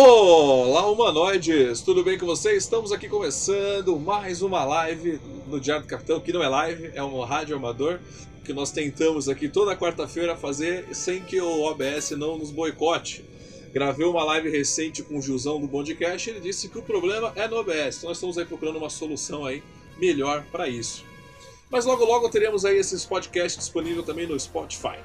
Olá, humanoides! Tudo bem com vocês? Estamos aqui começando mais uma live no Diário do Capitão, que não é live, é um rádio amador, que nós tentamos aqui toda quarta-feira fazer sem que o OBS não nos boicote. Gravei uma live recente com o Gilzão do Bondcast e ele disse que o problema é no OBS, então nós estamos aí procurando uma solução aí melhor para isso. Mas logo logo teremos aí esses podcasts disponíveis também no Spotify.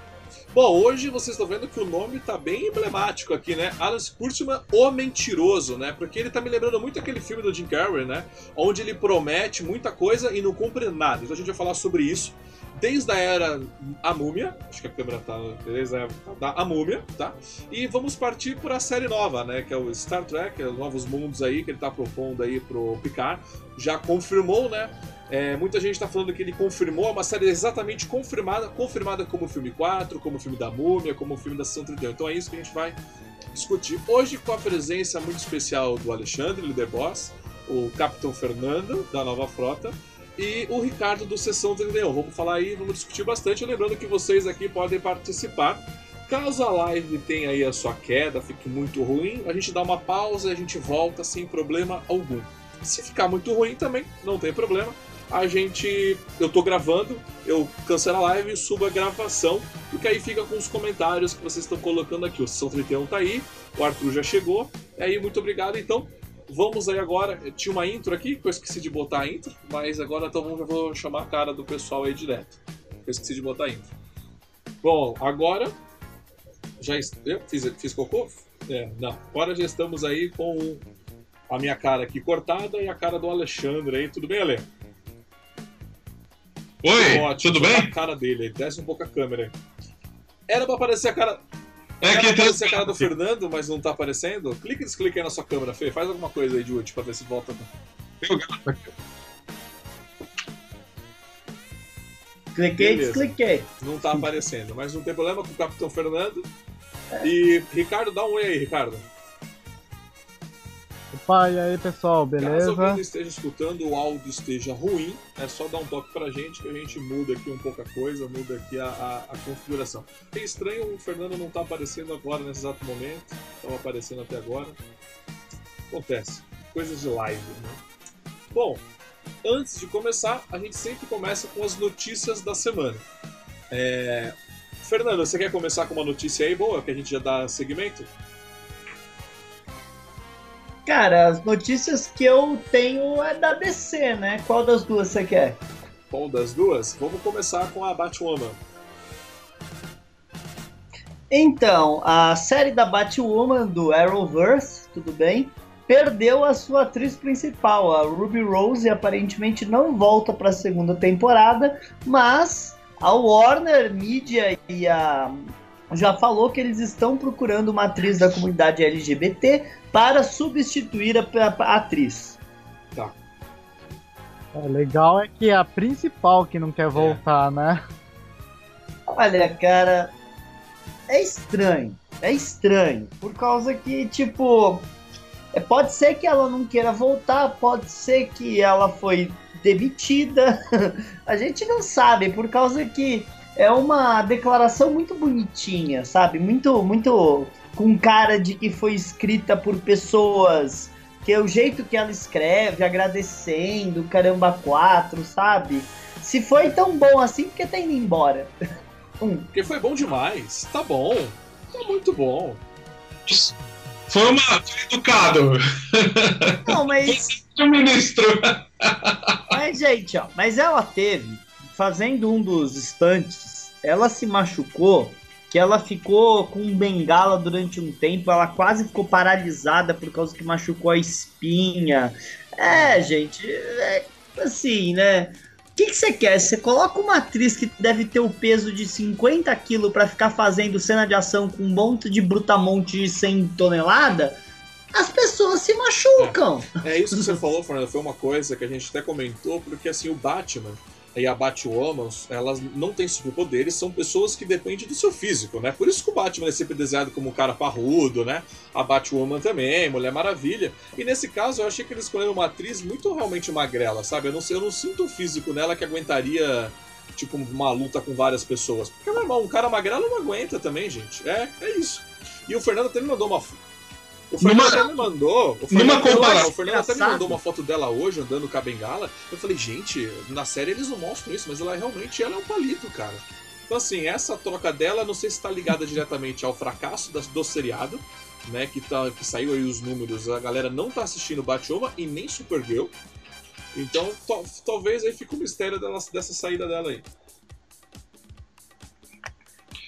Bom, hoje vocês estão vendo que o nome tá bem emblemático aqui, né? Alice Kurtzman, O Mentiroso, né? Porque ele tá me lembrando muito aquele filme do Jim Carrey, né? Onde ele promete muita coisa e não cumpre nada. Então a gente vai falar sobre isso. Desde a era A Múmia, acho que a câmera tá. Desde a era da A Múmia, tá? E vamos partir para a série nova, né? Que é o Star Trek, os novos mundos aí que ele tá propondo aí pro Picard. Já confirmou, né? É, muita gente está falando que ele confirmou, é uma série exatamente confirmada, confirmada como o filme 4, como o filme da Múmia, como o filme da Sessão 31. Então é isso que a gente vai discutir hoje com a presença muito especial do Alexandre, líder boss, o Capitão Fernando, da Nova Frota, e o Ricardo do Sessão 31. Vamos falar aí, vamos discutir bastante, lembrando que vocês aqui podem participar. Caso a live tenha aí a sua queda, fique muito ruim, a gente dá uma pausa e a gente volta sem problema algum. Se ficar muito ruim também, não tem problema a gente. Eu tô gravando, eu cancelo a live e subo a gravação, porque aí fica com os comentários que vocês estão colocando aqui. O Sessão 31 tá aí, o Arthur já chegou, e aí muito obrigado. Então, vamos aí agora. Tinha uma intro aqui, que eu esqueci de botar a intro, mas agora então já vou chamar a cara do pessoal aí direto. Eu esqueci de botar a intro. Bom, agora. Já eu fiz, fiz cocô? É, não. Agora já estamos aí com a minha cara aqui cortada e a cara do Alexandre aí. Tudo bem, Ale? Oi, Ótimo, tudo bem? A cara dele, desce um pouco a câmera. Era pra aparecer a cara. É Era que pra aparecer a cara do Fernando, mas não tá aparecendo. Clica e desclica aí na sua câmera, Fê. Faz alguma coisa aí de útil pra ver se volta. Cliquei, descliquei. Não tá aparecendo, mas não tem problema com o Capitão Fernando. É. E Ricardo, dá um oi aí, Ricardo. Opa, e aí pessoal, beleza? Caso alguém esteja escutando o áudio esteja ruim, é só dar um toque pra gente que a gente muda aqui um pouco a coisa, muda aqui a, a, a configuração. É estranho, o Fernando não tá aparecendo agora nesse exato momento, estava aparecendo até agora. Acontece, coisas de live, né? Bom, antes de começar, a gente sempre começa com as notícias da semana. É... Fernando, você quer começar com uma notícia aí boa, que a gente já dá segmento? Cara, as notícias que eu tenho é da DC, né? Qual das duas você quer? Qual das duas? Vamos começar com a Batwoman. Então, a série da Batwoman do Arrowverse, tudo bem? Perdeu a sua atriz principal, a Ruby Rose, e aparentemente não volta para a segunda temporada, mas a Warner Media e a já falou que eles estão procurando uma atriz da comunidade LGBT para substituir a, a, a atriz. Tá. É, legal é que é a principal que não quer voltar, é. né? Olha, cara, é estranho. É estranho. Por causa que, tipo, é, pode ser que ela não queira voltar, pode ser que ela foi demitida. a gente não sabe, por causa que é uma declaração muito bonitinha, sabe? Muito, muito com cara de que foi escrita por pessoas que é o jeito que ela escreve, agradecendo, caramba, quatro, sabe? Se foi tão bom assim, por que tá indo embora? um. Porque foi bom demais. Tá bom. Tá muito bom. Foi uma. Foi educado. Não, mas. o ministro. mas, gente, ó, mas ela teve fazendo um dos estantes, ela se machucou, que ela ficou com bengala durante um tempo, ela quase ficou paralisada por causa que machucou a espinha. É, gente, é assim, né? O que, você quer? Você coloca uma atriz que deve ter o peso de 50 quilos para ficar fazendo cena de ação com um monte de brutamonte de 100 tonelada? As pessoas se machucam. É, é isso que você falou, Fernando. Foi uma coisa que a gente até comentou, porque assim, o Batman e a Batwoman, elas não têm superpoderes, são pessoas que dependem do seu físico, né? Por isso que o Batman é sempre desenhado como um cara parrudo, né? A Batwoman também, Mulher Maravilha. E nesse caso, eu achei que eles escolheram uma atriz muito realmente magrela, sabe? Eu não, eu não sinto o físico nela que aguentaria, tipo, uma luta com várias pessoas. Porque é normal, um cara magrelo não aguenta também, gente. É, é isso. E o Fernando me mandou uma, O Fernando Numa- até me mandou. O numa Fernando, comparação- o Fernando até me mandou uma foto dela hoje andando com a bengala. Eu falei, gente, na série eles não mostram isso, mas ela realmente ela é um palito, cara. Então, assim, essa troca dela, não sei se está ligada diretamente ao fracasso das- do seriado, né? Que, tá, que saiu aí os números, a galera não tá assistindo Batwoman e nem Supergirl. Então, to- talvez aí fique o mistério dela, dessa saída dela aí.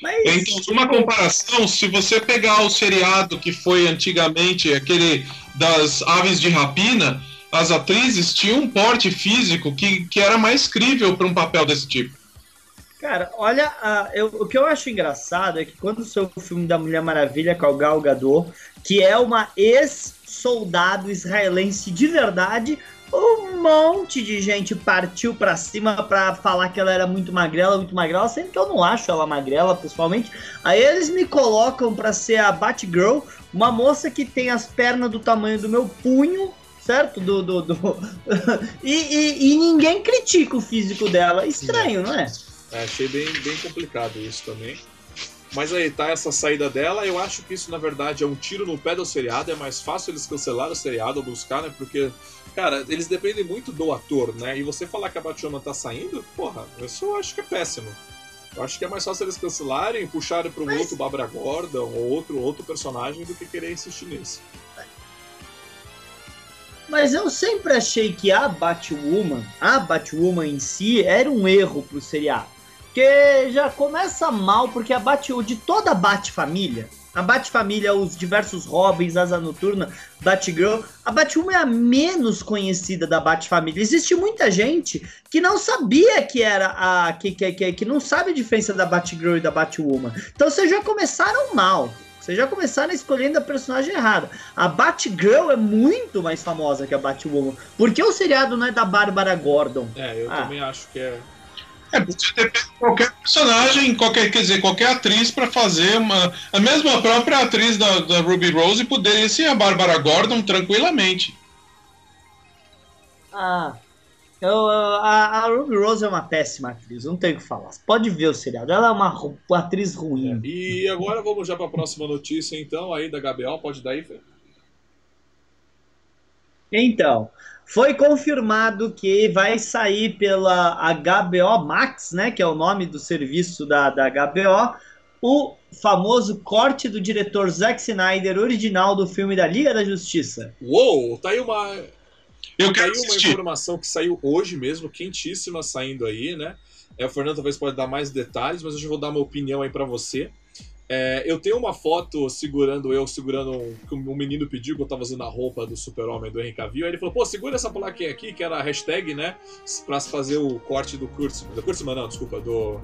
Mas Então, numa comparação, se você pegar o seriado que foi antigamente aquele das aves de rapina, as atrizes tinham um porte físico que, que era mais crível para um papel desse tipo. Cara, olha, eu- o que eu acho engraçado é que quando o filme da Mulher Maravilha com a Gal Gadot, que é uma ex-soldado israelense de verdade, um monte de gente partiu pra cima pra falar que ela era muito magrela, muito magrela, sendo que eu não acho ela magrela, pessoalmente. Aí eles me colocam pra ser a Batgirl, uma moça que tem as pernas do tamanho do meu punho, certo? Do, do, do... e, e- e ninguém critica o físico dela. Estranho, não é? É, achei bem, bem complicado isso também. Mas aí tá essa saída dela. Eu acho que isso, na verdade, é um tiro no pé do seriado. É mais fácil eles cancelar o seriado ou buscar, né? Porque, cara, eles dependem muito do ator, né? E você falar que a Batwoman tá saindo, porra, isso eu acho que é péssimo. Eu acho que é mais fácil eles cancelarem, puxarem para um Mas- outro Barbara Gordon ou outro, outro personagem do que querer insistir nisso. Mas eu sempre achei que a Batwoman, a Batwoman em si, era um erro pro seriado. Porque já começa mal, porque a Batwoman, de toda a Bat-família, a Bat-família, os diversos Robins, Asa Noturna, Batgirl, a Batwoman é a menos conhecida da Bat-família. Existe muita gente que não sabia que era a. que, que, que, que não sabe a diferença da Batgirl e da Batwoman. Então vocês já começaram mal. Vocês já começaram escolhendo a personagem errada. A Batgirl é muito mais famosa que a Batwoman. Por que o seriado não é da Bárbara Gordon? É, eu Ah. também acho que é. É, você depende de qualquer personagem, qualquer, quer dizer, qualquer atriz para fazer uma. A mesma própria atriz da, da Ruby Rose poderia ser a Bárbara Gordon tranquilamente. Ah. Eu, a, a Ruby Rose é uma péssima atriz, não tenho o que falar. Pode ver o seriado, ela é uma, uma atriz ruim. E agora vamos já para a próxima notícia, então, aí da Gabriel. Pode dar aí, Fê? Então, foi confirmado que vai sair pela HBO Max, né, que é o nome do serviço da, da HBO, o famoso corte do diretor Zack Snyder, original do filme da Liga da Justiça. Uou, tá aí uma, Eu Tá aí uma assistir. informação que saiu hoje mesmo, quentíssima saindo aí, né? É, o Fernando talvez pode dar mais detalhes, mas eu já vou dar uma opinião aí pra você. É, eu tenho uma foto segurando eu, segurando um, que um menino pediu que eu tava usando a roupa do super-homem do Henry Cavill. Aí ele falou, pô, segura essa plaquinha aqui, que era a hashtag, né? Pra se fazer o corte do Kurtzman. Do Kurtzman não, desculpa, do...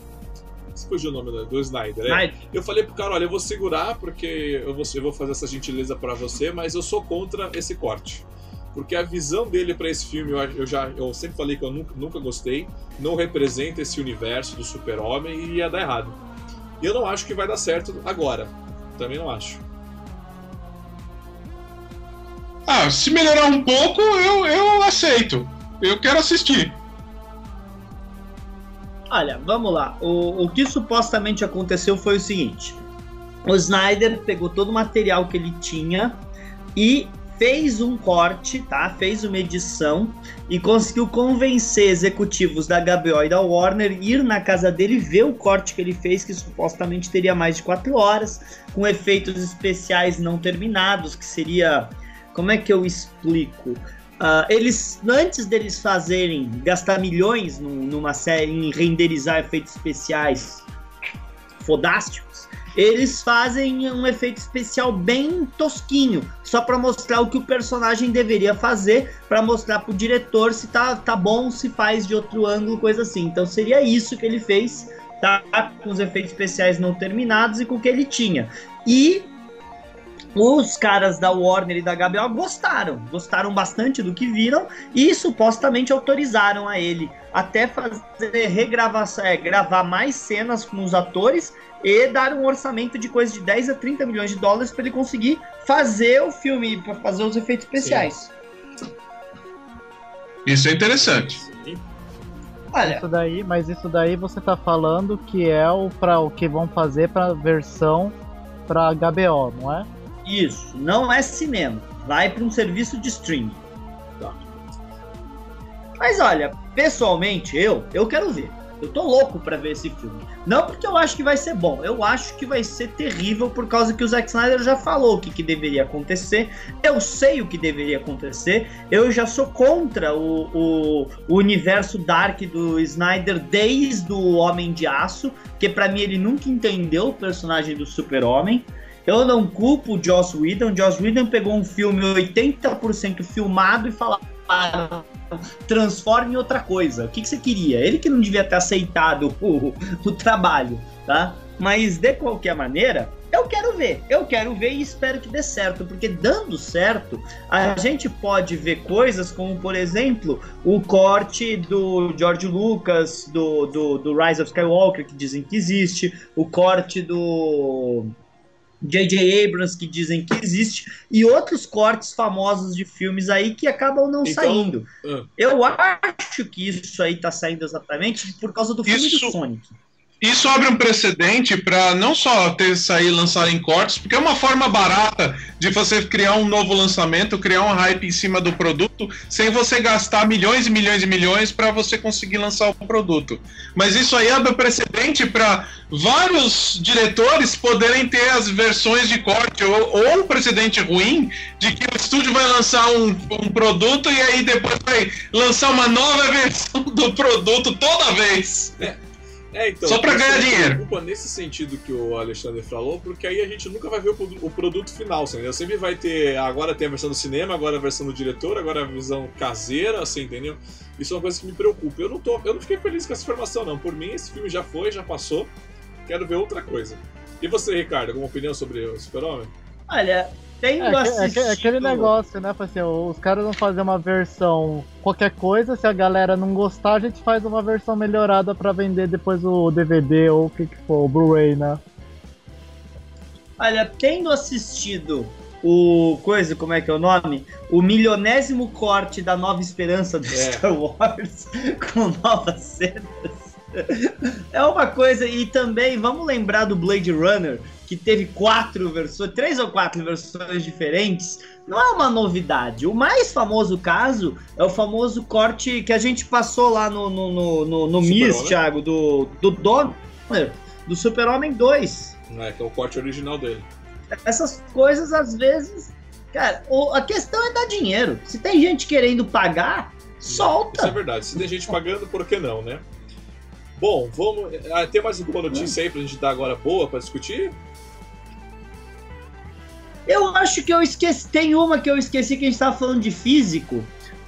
Fugiu o nome do, do Snyder. é. Snyder. Eu falei pro cara, olha, eu vou segurar porque eu vou, eu vou fazer essa gentileza pra você, mas eu sou contra esse corte. Porque a visão dele pra esse filme, eu, eu já eu sempre falei que eu nunca, nunca gostei, não representa esse universo do super-homem e ia dar errado. E eu não acho que vai dar certo agora. Também não acho. Ah, se melhorar um pouco, eu, eu aceito. Eu quero assistir. Olha, vamos lá. O, o que supostamente aconteceu foi o seguinte: o Snyder pegou todo o material que ele tinha e fez um corte, tá? Fez uma edição e conseguiu convencer executivos da HBO e da Warner ir na casa dele ver o corte que ele fez, que supostamente teria mais de quatro horas, com efeitos especiais não terminados, que seria. Como é que eu explico? Ah, eles, antes deles fazerem, gastar milhões num- numa série em renderizar efeitos especiais fodásticos, eles fazem um efeito especial bem tosquinho, só para mostrar o que o personagem deveria fazer, para mostrar pro diretor se tá, tá bom, se faz de outro ângulo, coisa assim. Então seria isso que ele fez, tá? Com os efeitos especiais não terminados e com o que ele tinha. E os caras da Warner e da HBO gostaram, gostaram bastante do que viram e supostamente autorizaram a ele até fazer regravação, é, gravar mais cenas com os atores e dar um orçamento de coisa de 10 a 30 milhões de dólares para ele conseguir fazer o filme, para fazer os efeitos especiais. Isso é interessante. Sim. Olha, Isso daí, mas isso daí você tá falando que é o para o que vão fazer pra versão pra HBO, não é? Isso, não é cinema. Vai para um serviço de streaming. Tá. Mas olha, pessoalmente, eu, eu quero ver. Eu tô louco para ver esse filme. Não porque eu acho que vai ser bom, eu acho que vai ser terrível por causa que o Zack Snyder já falou o que, que deveria acontecer. Eu sei o que deveria acontecer. Eu já sou contra o, o, o universo dark do Snyder desde o Homem de Aço, que para mim ele nunca entendeu o personagem do Super-Homem. Eu não culpo o Joss Whedon. Joss Whedon pegou um filme 80% filmado e transforme em outra coisa. O que, que você queria? Ele que não devia ter aceitado o, o trabalho, tá? Mas de qualquer maneira, eu quero ver, eu quero ver e espero que dê certo, porque dando certo, a gente pode ver coisas como, por exemplo, o corte do George Lucas, do, do, do Rise of Skywalker, que dizem que existe, o corte do J.J. Abrams, que dizem que existe, e outros cortes famosos de filmes aí que acabam não Então, saindo. ah. Eu acho que isso aí tá saindo exatamente por causa do filme Isso- do Sonic. Isso abre um precedente para não só ter sair lançar em cortes, porque é uma forma barata de você criar um novo lançamento, criar um hype em cima do produto, sem você gastar milhões e milhões e milhões para você conseguir lançar o produto. Mas isso aí abre precedente para vários diretores poderem ter as versões de corte, ou, ou um precedente ruim de que o estúdio vai lançar um, um produto e aí depois vai lançar uma nova versão do produto toda vez. É, então, Só pra isso ganhar me dinheiro. preocupa nesse sentido que o Alexandre falou, porque aí a gente nunca vai ver o, o produto final, assim, entendeu? Sempre vai ter, agora tem a versão do cinema, agora a versão do diretor, agora a visão caseira, assim, entendeu? Isso é uma coisa que me preocupa. Eu não, tô, eu não fiquei feliz com essa informação, não. Por mim, esse filme já foi, já passou. Quero ver outra coisa. E você, Ricardo, alguma opinião sobre o Super-Homem? Olha, tendo É, aque- aquele negócio, né? Assim, os caras vão fazer uma versão qualquer coisa, se a galera não gostar, a gente faz uma versão melhorada pra vender depois o DVD ou o que que for, o Blu-ray, né? Olha, tendo assistido o coisa, como é que é o nome? O milionésimo corte da Nova Esperança do É. Star Wars com novas cenas. É uma coisa, e também vamos lembrar do Blade Runner, que teve quatro versões, três ou quatro versões diferentes. Não é uma novidade. O mais famoso caso é o famoso corte que a gente passou lá no, no, no, no, no Miss. Thiago, do, do Donner, do Super-Homem 2 É, que é o corte original dele. essas coisas às vezes. Cara, a questão é dar dinheiro. Se tem gente querendo pagar, Isso é solta. verdade. Se tem gente pagando, por que não, né? Bom, vamos. ah, Tem mais alguma notícia aí pra gente dar agora boa pra discutir? Eu acho que eu esqueci. Tem uma que eu esqueci que a gente tava falando de físico.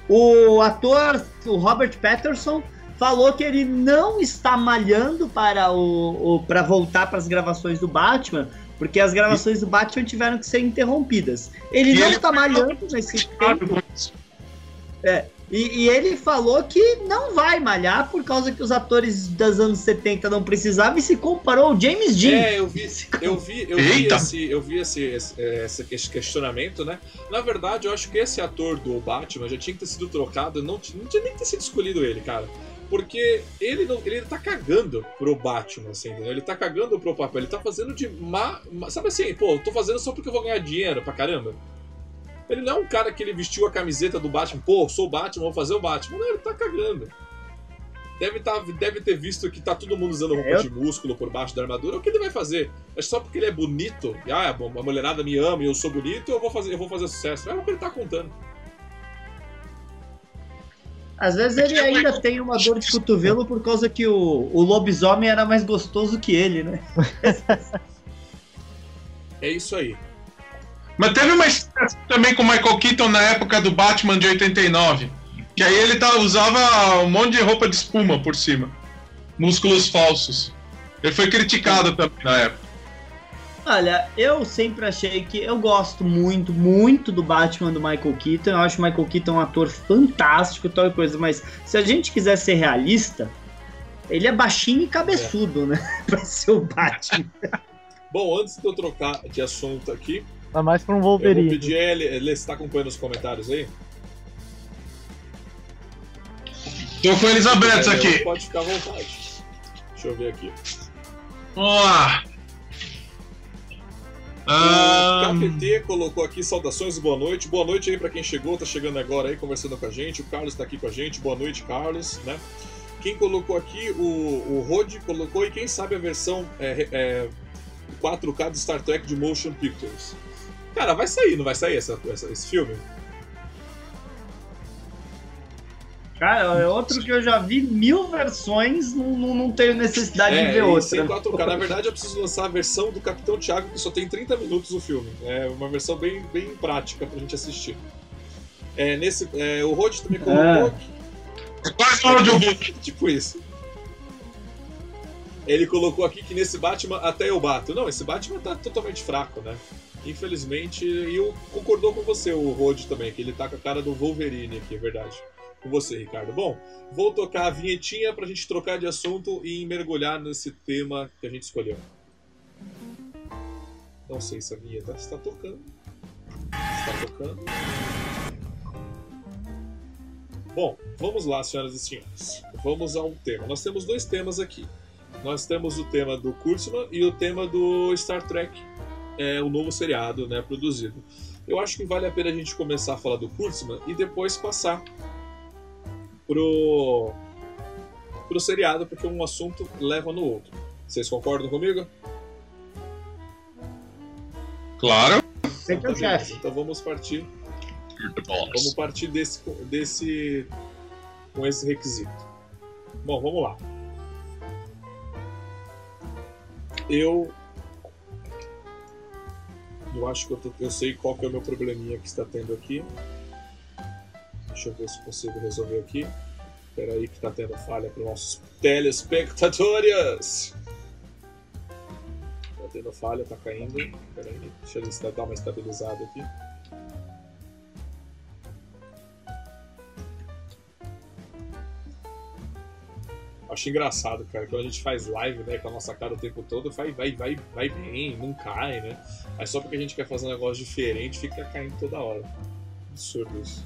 O ator, o Robert Patterson, falou que ele não está malhando para o, o para voltar para as gravações do Batman. Porque as gravações do Batman tiveram que ser interrompidas. Ele E não está malhando nesse tempo. E, e ele falou que não vai malhar por causa que os atores dos anos 70 não precisavam e se comparou ao James Dean. É, eu vi, eu vi, eu vi esse, eu vi esse, esse, esse questionamento, né? Na verdade, eu acho que esse ator do Batman já tinha que ter sido trocado, não, não tinha nem que ter sido escolhido ele, cara. Porque ele não, ele tá cagando pro Batman, assim, entendeu? Ele tá cagando pro papel, ele tá fazendo de má, má- Sabe assim, pô, eu tô fazendo só porque eu vou ganhar dinheiro pra caramba. Ele não é um cara que ele vestiu a camiseta do Batman, pô, sou o Batman, vou fazer o Batman. Não, ele tá cagando. Deve, tá, deve ter visto que tá todo mundo usando roupa É, eu- de músculo por baixo da armadura. O que ele vai fazer? É só porque ele é bonito. E, ah, bom, a mulherada me ama e eu sou bonito, eu vou fazer, eu vou fazer sucesso. É o que ele tá contando. Às vezes ele ainda tem uma dor de cotovelo por causa que o, o lobisomem era mais gostoso que ele, né? É isso aí. Mas teve uma história também com o Michael Keaton na época do Batman de 89. Que aí ele tá, usava um monte de roupa de espuma por cima. Músculos falsos. Ele foi criticado também na época. Olha, eu sempre achei que eu gosto muito, muito do Batman do Michael Keaton. Eu acho o Michael Keaton um ator fantástico, tal coisa, mas se a gente quiser ser realista, ele é baixinho e cabeçudo, né? pra ser o Batman. Bom, antes de eu trocar de assunto aqui, Tá mais pra um eu vou Wolverine. pedir ele. Lê, você tá acompanhando os comentários aí? Tô com eles abertos É, aqui. Pode ficar à vontade. Deixa eu ver aqui. Vamos lá. O KPT colocou aqui saudações boa noite. Boa noite aí pra quem chegou, tá chegando agora aí conversando com a gente. O Carlos tá aqui com a gente. Boa noite, Carlos, né? Quem colocou aqui, o, o Rod colocou, e quem sabe a versão é, é, 4K do Star Trek de Motion Pictures. Cara, vai sair, não vai sair essa, essa- esse filme? Cara, é outro que eu já vi mil versões, não, não, não tenho necessidade de ver É, e outra. sem 4K. Na verdade, eu preciso lançar a versão do Capitão Thiago, que só tem 30 minutos o filme. É uma versão bem, bem prática pra gente assistir. É, nesse, é, o Rod também colocou Ah. quase audiobook. Tipo isso. Ele colocou aqui que nesse Batman até eu bato. Não, esse Batman tá totalmente fraco, né? Infelizmente, e eu concordou com você, o Rod também, que ele tá com a cara do Wolverine aqui, é verdade. Com você, Ricardo. Bom, vou tocar a vinhetinha pra gente trocar de assunto e mergulhar nesse tema que a gente escolheu. Não sei se a vinheta está tocando. Está tocando. Bom, vamos lá, senhoras e senhores. Vamos ao tema. Nós temos dois temas aqui. Nós temos o tema do Kurtzman e o tema do Star Trek, é, o novo seriado né, produzido. Eu acho que vale a pena a gente começar a falar do Kurtzman e depois passar pro, pro seriado, porque um assunto leva no outro. Vocês concordam comigo? Claro. O Então, chefe. Então vamos partir Vamos partir desse, desse com esse requisito. Bom, vamos lá. Eu eu acho que eu, tô- eu sei qual que é o meu probleminha que está tendo aqui. Deixa eu ver se consigo resolver aqui. Espera aí que está tendo falha para os nossos telespectadores. Tá tendo falha, tá caindo. Espera aí, deixa eu dar uma estabilizada aqui. Acho engraçado, cara, quando a gente faz live, né, com a nossa cara o tempo todo, vai, vai, vai, vai bem, não cai, né? Aí só porque a gente quer fazer um negócio diferente, fica caindo toda hora. Absurdo isso.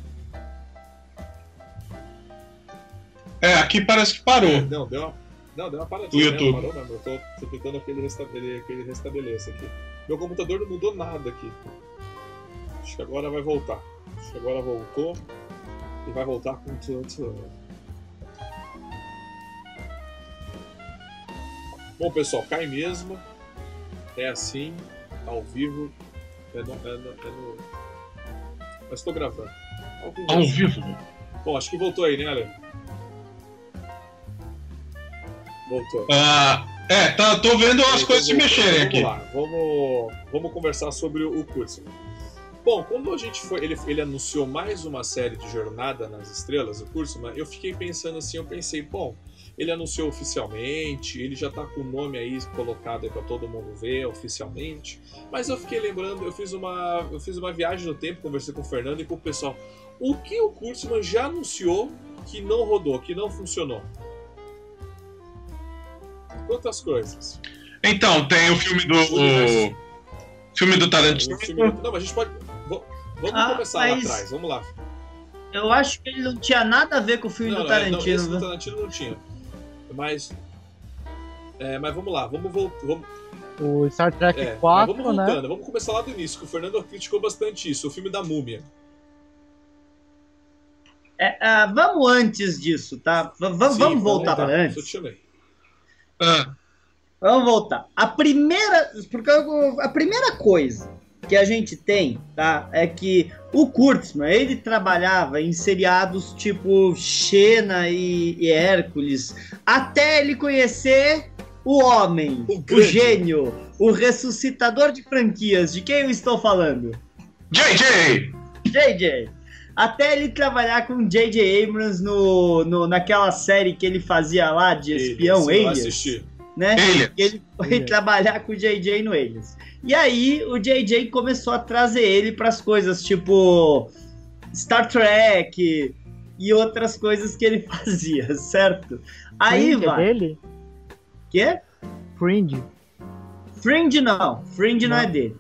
É, aqui parece que parou. Não, deu uma, não, deu uma paradinha. O YouTube. Né? Parou. Eu tô, tô tentando que ele, restabele, que ele restabeleça aqui. Meu computador não mudou nada aqui. Acho que agora vai voltar. Acho que agora voltou. E vai voltar com tudo. Bom, pessoal, cai mesmo. É assim, ao vivo. É no. É no, é no... Mas estou gravando. Ao vivo. Ao vivo. Bom, acho que voltou aí, né, Ale? Voltou. Ah, é, tá, tô vendo as coisas se mexerem vamos aqui. Lá, vamos, vamos conversar sobre o Kurtzman. Bom, quando a gente foi, ele, ele anunciou mais uma série de Jornada nas Estrelas, o Kurtzman, eu fiquei pensando assim, eu pensei, bom, ele anunciou oficialmente, ele já tá com o nome aí colocado aí para todo mundo ver oficialmente, mas eu fiquei lembrando, eu fiz uma, eu fiz uma viagem no tempo, conversei com o Fernando e com o pessoal, o que o Kurtzman já anunciou que não rodou, que não funcionou? Quantas coisas? Então, tem o filme do. O filme do O Tarantino. filme do- Não, mas a gente pode. Vamos Ah, começar mas- lá atrás, vamos lá. Eu acho que ele não tinha nada a ver com o filme Não, do não, é, não, Tarantino. esse do? Tarantino não tinha. Mas. É, mas vamos lá, vamos voltar. Vamos, O Star Trek é, mas 4, vamos né? voltando, vamos começar lá do início, que o Fernando criticou bastante isso, o filme da múmia. É, ah, vamos antes disso, tá? V- v- Sim, vamos voltar voltar, para antes. te chamei. Ah, Vamos voltar. A primeira, porque a primeira coisa que a gente tem, tá, é que o Kurtzman, ele trabalhava em seriados tipo Xena e, e Hércules, até ele conhecer o homem, O o, gênio, o ressuscitador de franquias. De quem eu estou falando? JJ! JJ. Até ele trabalhar com J.J. Abrams no, no, naquela série que ele fazia lá de espião Esse eu Alias, assisti. né? Ele. Ele foi Alias. trabalhar com o JJ no Alias. E aí o JJ começou a trazer ele para as coisas tipo Star Trek e outras coisas que ele fazia, certo? Aí Fringe é vai. dele? Quê? Fringe. Fringe não. Fringe não. Não. é dele.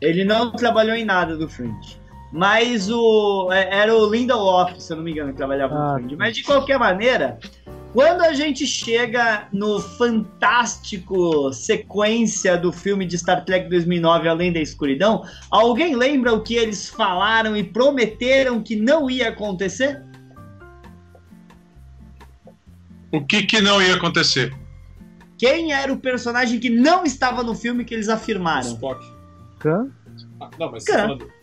Ele não trabalhou em nada do Fringe. Mas o. é- Era o Lindelof, se eu não me engano, que trabalhava Ah, no Fringe. Mas de qualquer maneira, Quando a gente chega no fantástico sequência do filme de Star Trek 2009 Além da Escuridão, alguém lembra o que eles falaram e prometeram que não ia acontecer? O que, que não ia acontecer? Quem era o personagem que não estava no filme que eles afirmaram? Spock. Khan? Ah, não, mas Khan. falando.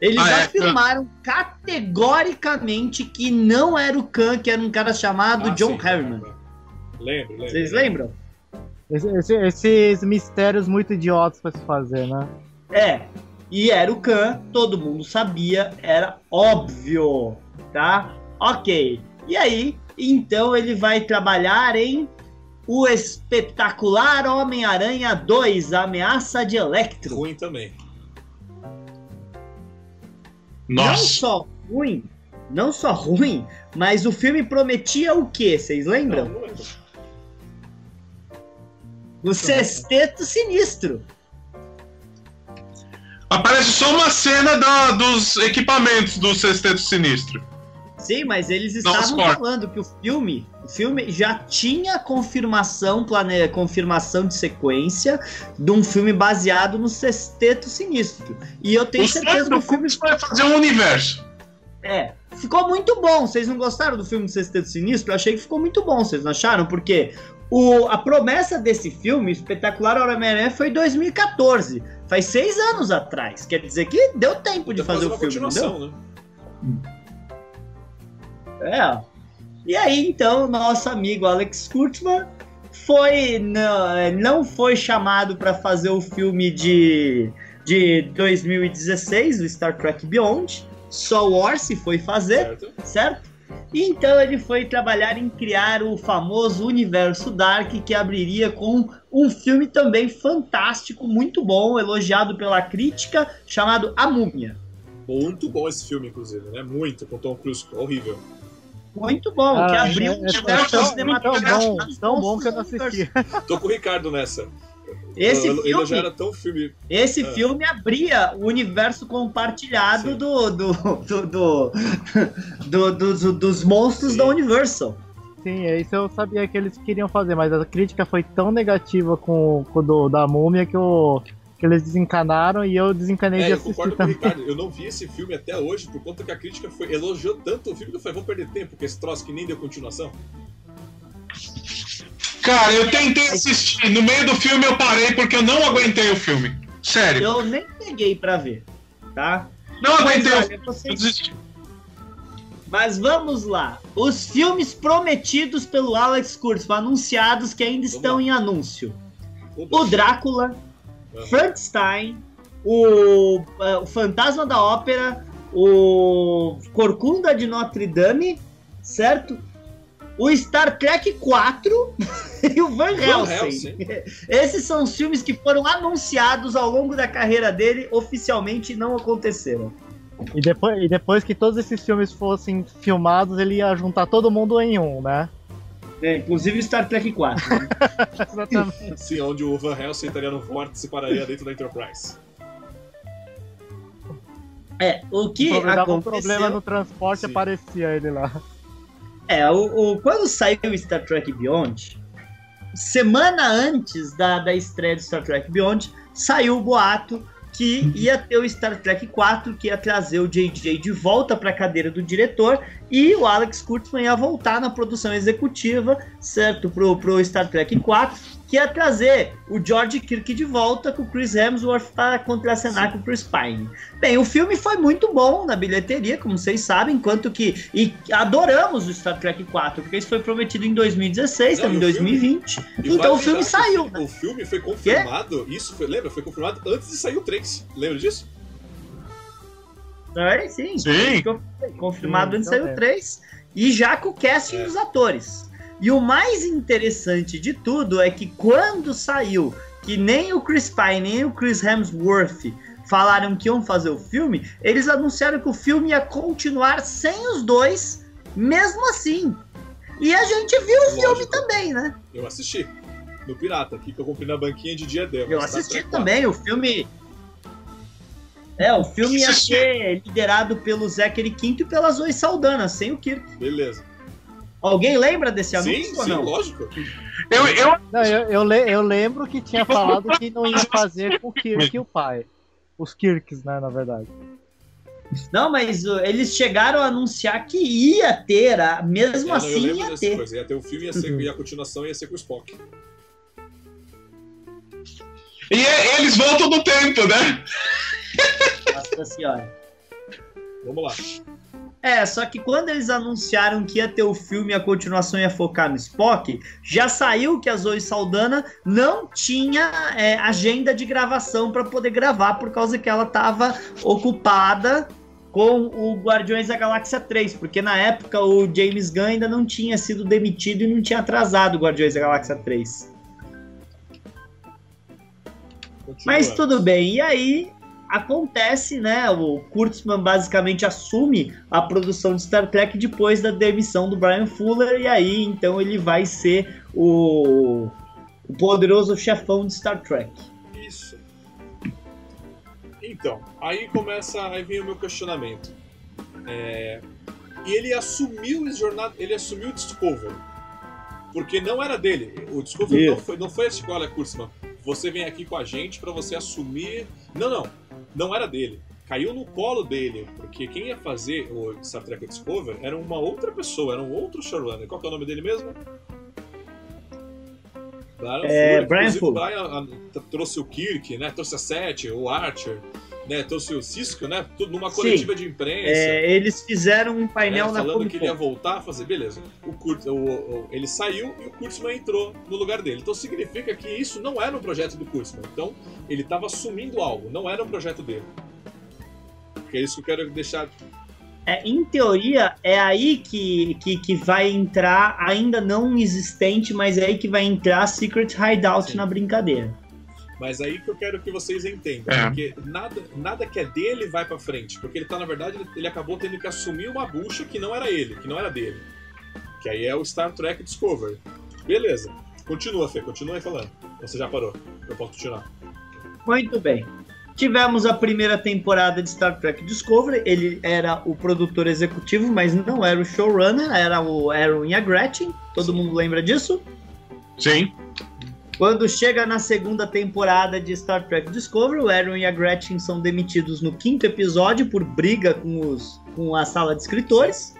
Eles Ah, é, afirmaram categoricamente que não era o Khan, que era um cara chamado Ah, John sim, Harriman. Lembro, lembro. Vocês lembram? Esse- esse- esses mistérios muito idiotas pra se fazer, né? É. E era o Khan, todo mundo sabia, era óbvio, tá? Ok. E aí, então ele vai trabalhar em O Espetacular Homem-Aranha 2, A Ameaça de Electro. Ruim também. Não Nossa. só ruim, não só ruim, mas o filme prometia o quê? Vocês Não, lembram? não lembro. O Sexteto Sinistro. Aparece só uma cena da- dos equipamentos do Sexteto Sinistro. Sim, mas eles Não, estavam falando que o filme, filme já tinha confirmação, plane... confirmação de sequência de um filme baseado no Sexteto Sinistro. E eu tenho O certeza que o filme vai fazer um universo. é, ficou muito bom. Vocês não gostaram do filme do Sexteto Sinistro? Eu achei que ficou muito bom, vocês não acharam? Porque o, a promessa desse filme, Espetacular Homem-Aranha, foi em 2014. Faz seis anos atrás. Quer dizer que deu tempo de Podia fazer o filme, não deu? continuação, né? É. E aí, então, nosso amigo Alex Kurtzman foi não, não foi chamado para fazer o filme de, de 2016, o Star Trek Beyond. Só o Orsi foi fazer, Certo? certo? E então ele foi trabalhar em criar o famoso universo Dark, que abriria com um filme também fantástico, muito bom, elogiado pela crítica, chamado A Múmia. Muito bom esse filme, inclusive, né? Muito, com Tom Cruise. Horrível. Muito bom, que Ah, abriu é- um é- é universo tão, cinematográfico tão bom, tão bom que eu não assisti. Tô com o Ricardo nessa. Esse ele, ele já filme, era tão filme. esse Ah. filme abria o universo compartilhado Sim. do, do, do, do- do- dos- dos monstros Sim. da Universal. Sim, é isso eu sabia que eles queriam fazer, mas a crítica foi tão negativa com, com o do, da múmia que, eu, que eles desencanaram e eu desencanei É, de eu assistir concordo com o também. Ricardo. Eu não vi esse filme até hoje por conta que a crítica foi elogiou tanto o filme que eu falei, vou perder tempo com esse troço que nem deu continuação. Cara, eu tentei assistir. No meio do filme eu parei porque eu não aguentei o filme. Sério. Eu nem peguei pra ver, tá? Não Mas aguentei o olha, filme. Eu desisti. Mas vamos lá. Os filmes prometidos pelo Alex Kurtzman, anunciados que ainda estão em anúncio. O Drácula, Frankenstein, o, eh, o Fantasma da Ópera, o Corcunda de Notre Dame, certo? O Star Trek 4 e o Van. Helsing. Esses são os filmes que foram anunciados ao longo da carreira dele, oficialmente não aconteceram. E depois, e depois que todos esses filmes fossem filmados, ele ia juntar todo mundo em um, né? É, inclusive o Star Trek 4. né? Exatamente. Sim, onde o Van Helsing estaria no vórtice e pararia dentro da Enterprise. É, o que Quando dava um problema no transporte, Sim. aparecia ele lá. É, o, o- quando saiu o Star Trek Beyond, semana antes da, da estreia do Star Trek Beyond, saiu o boato que ia ter o Star Trek 4, que ia trazer o JJ de volta para a cadeira do diretor e o Alex Kurtzman ia voltar na produção executiva, certo, pro, pro Star Trek 4, que ia trazer o George Kirk de volta com o Chris Hemsworth para contracenar com o Chris Pine. Bem, o filme foi muito bom na bilheteria, como vocês sabem, enquanto que. E adoramos o Star Trek 4, porque isso foi prometido em 2016, Não, estamos em e o filme- 2020. E Então o filme saiu, o, né? O filme foi confirmado, isso foi, lembra? Foi confirmado antes de sair o 3. Lembra disso? É, sim. Sim. Confirmado Sim, antes de sair o então é. 3. E já com o casting É. dos atores. E o mais interessante de tudo é que quando saiu que nem o Chris Pine nem o Chris Hemsworth falaram que iam fazer o filme, eles anunciaram que o filme ia continuar sem os dois, mesmo assim. E a gente viu o filme Lógico. também, né? Eu assisti. No Pirata, aqui que eu comprei na banquinha de diadema. Eu Star assisti Trek 4. também, o filme. É, o filme ia ser liderado pelo Zachary Quinto e pela Zoe Saldana, sem o Kirk. Beleza. Alguém lembra desse anúncio Sim, ou sim, não? lógico. Eu, eu, Não, eu, eu, le- eu lembro que tinha falado que não ia fazer com o Kirk e o pai. Os Kirks, né, na verdade. Não, mas uh, eles chegaram a anunciar que ia ter, a- mesmo É, não, eu assim lembro ia dessa ter. coisa. Ia ter o filme ia ser, Uhum. e a continuação ia ser com o Spock. e é- eles voltam no tempo, né? Nossa senhora. Vamos lá. É, só que quando eles anunciaram que ia ter o filme e a continuação ia focar no Spock, já saiu que a Zoe Saldana não tinha é, agenda de gravação para poder gravar, por causa que ela estava ocupada com o Guardiões da Galáxia 3, porque na época o James Gunn ainda não tinha sido demitido e não tinha atrasado o Guardiões da Galáxia 3. Continua. Mas tudo bem, e aí acontece, né? O Kurtzman basicamente assume a produção de Star Trek depois da demissão do Brian Fuller, e aí então ele vai ser o, o poderoso chefão de Star Trek. Isso. Então, aí começa, aí vem o meu questionamento. É, e ele assumiu o jornada, ele assumiu o Discovery. Porque não era dele. O Discovery não foi, não foi assim, olha, Kurtzman, você vem aqui com a gente pra você assumir. Não, não. Não era dele. Caiu no colo dele, porque quem ia fazer o Star Trek Discovery era uma outra pessoa, era um outro showrunner. Qual que é o nome dele mesmo? Brian É, Brian Fuller. Brian trouxe o Kirk, né? Trouxe a Sete, o Archer, né? Trouxe o Cisco, né? Tudo numa Sim. coletiva de imprensa. É, eles fizeram um né, painel na falando Comic que ele ia voltar a fazer, beleza. O Kurt, o- o- ele saiu e o Kurtzman entrou no lugar dele. Então significa que isso não era um projeto do Kurtzman. Então ele estava assumindo algo, não era um projeto dele. Que é isso que eu quero deixar. É, em teoria, é aí que, que, que vai entrar, ainda não existente, mas é aí que vai entrar Secret Hideout Sim. na brincadeira. Mas aí que eu quero que vocês entendam. É. Porque nada, nada que é dele vai pra frente. Porque ele tá, na verdade, ele, ele acabou tendo que assumir uma bucha que não era ele, que não era dele. Que aí é o Star Trek Discovery. Beleza. Continua, Fê, continua aí falando. Você já parou. Eu posso continuar. Muito bem. Tivemos a primeira temporada de Star Trek Discovery. Ele era o produtor executivo, mas não era o showrunner, era o Aaron e a Gretchen. Todo Sim. mundo lembra disso? Sim. Quando chega na segunda temporada de Star Trek Discovery, o Aaron e a Gretchen são demitidos no quinto episódio por briga com, os, com a sala de escritores.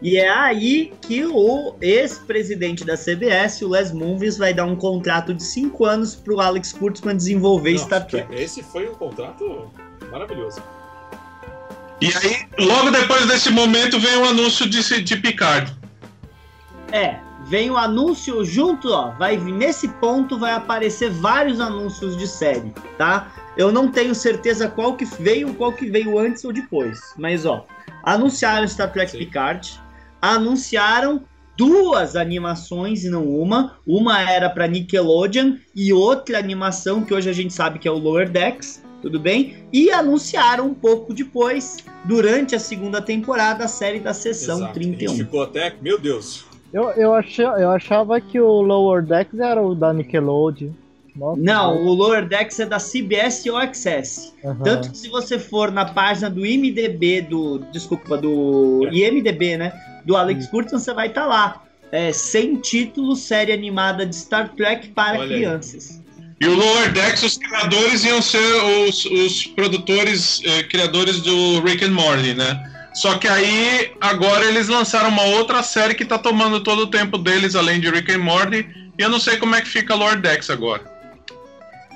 E é aí que o ex-presidente da CBS, o Les Moonves, vai dar um contrato de cinco anos para o Alex Kurtzman desenvolver Nossa, Star Trek. Esse foi um contrato maravilhoso. E aí, logo depois desse momento, vem o anúncio de, de Picard. É, vem o anúncio junto, ó. Vai nesse ponto, vai aparecer vários anúncios de série, tá? Eu não tenho certeza qual que veio, qual que veio antes ou depois. Mas ó, anunciaram Star Trek Sim. Picard, anunciaram duas animações e não uma. Uma era para Nickelodeon e outra animação que hoje a gente sabe que é o Lower Decks, tudo bem? E anunciaram um pouco depois, durante a segunda temporada, a série da sessão Exato. A 31. gente ficou até. Meu Deus. Eu, eu, achei, eu achava que o Lower Decks era o da Nickelodeon. Nossa, Não, o Lower Decks é da CBS All Access. Aham. Tanto que se você for na página do IMDB do. Desculpa, do. É. IMDB, né? Do Alex Isso. Kurtzman, você vai estar lá. É, sem título, série animada de Star Trek para Olha aí. crianças. E o Lower Decks, os criadores iam ser os, os produtores, eh, criadores do Rick and Morty, né? Só que aí, agora eles lançaram uma outra série que tá tomando todo o tempo deles, além de Rick and Morty. E eu não sei como é que fica Lower Decks agora.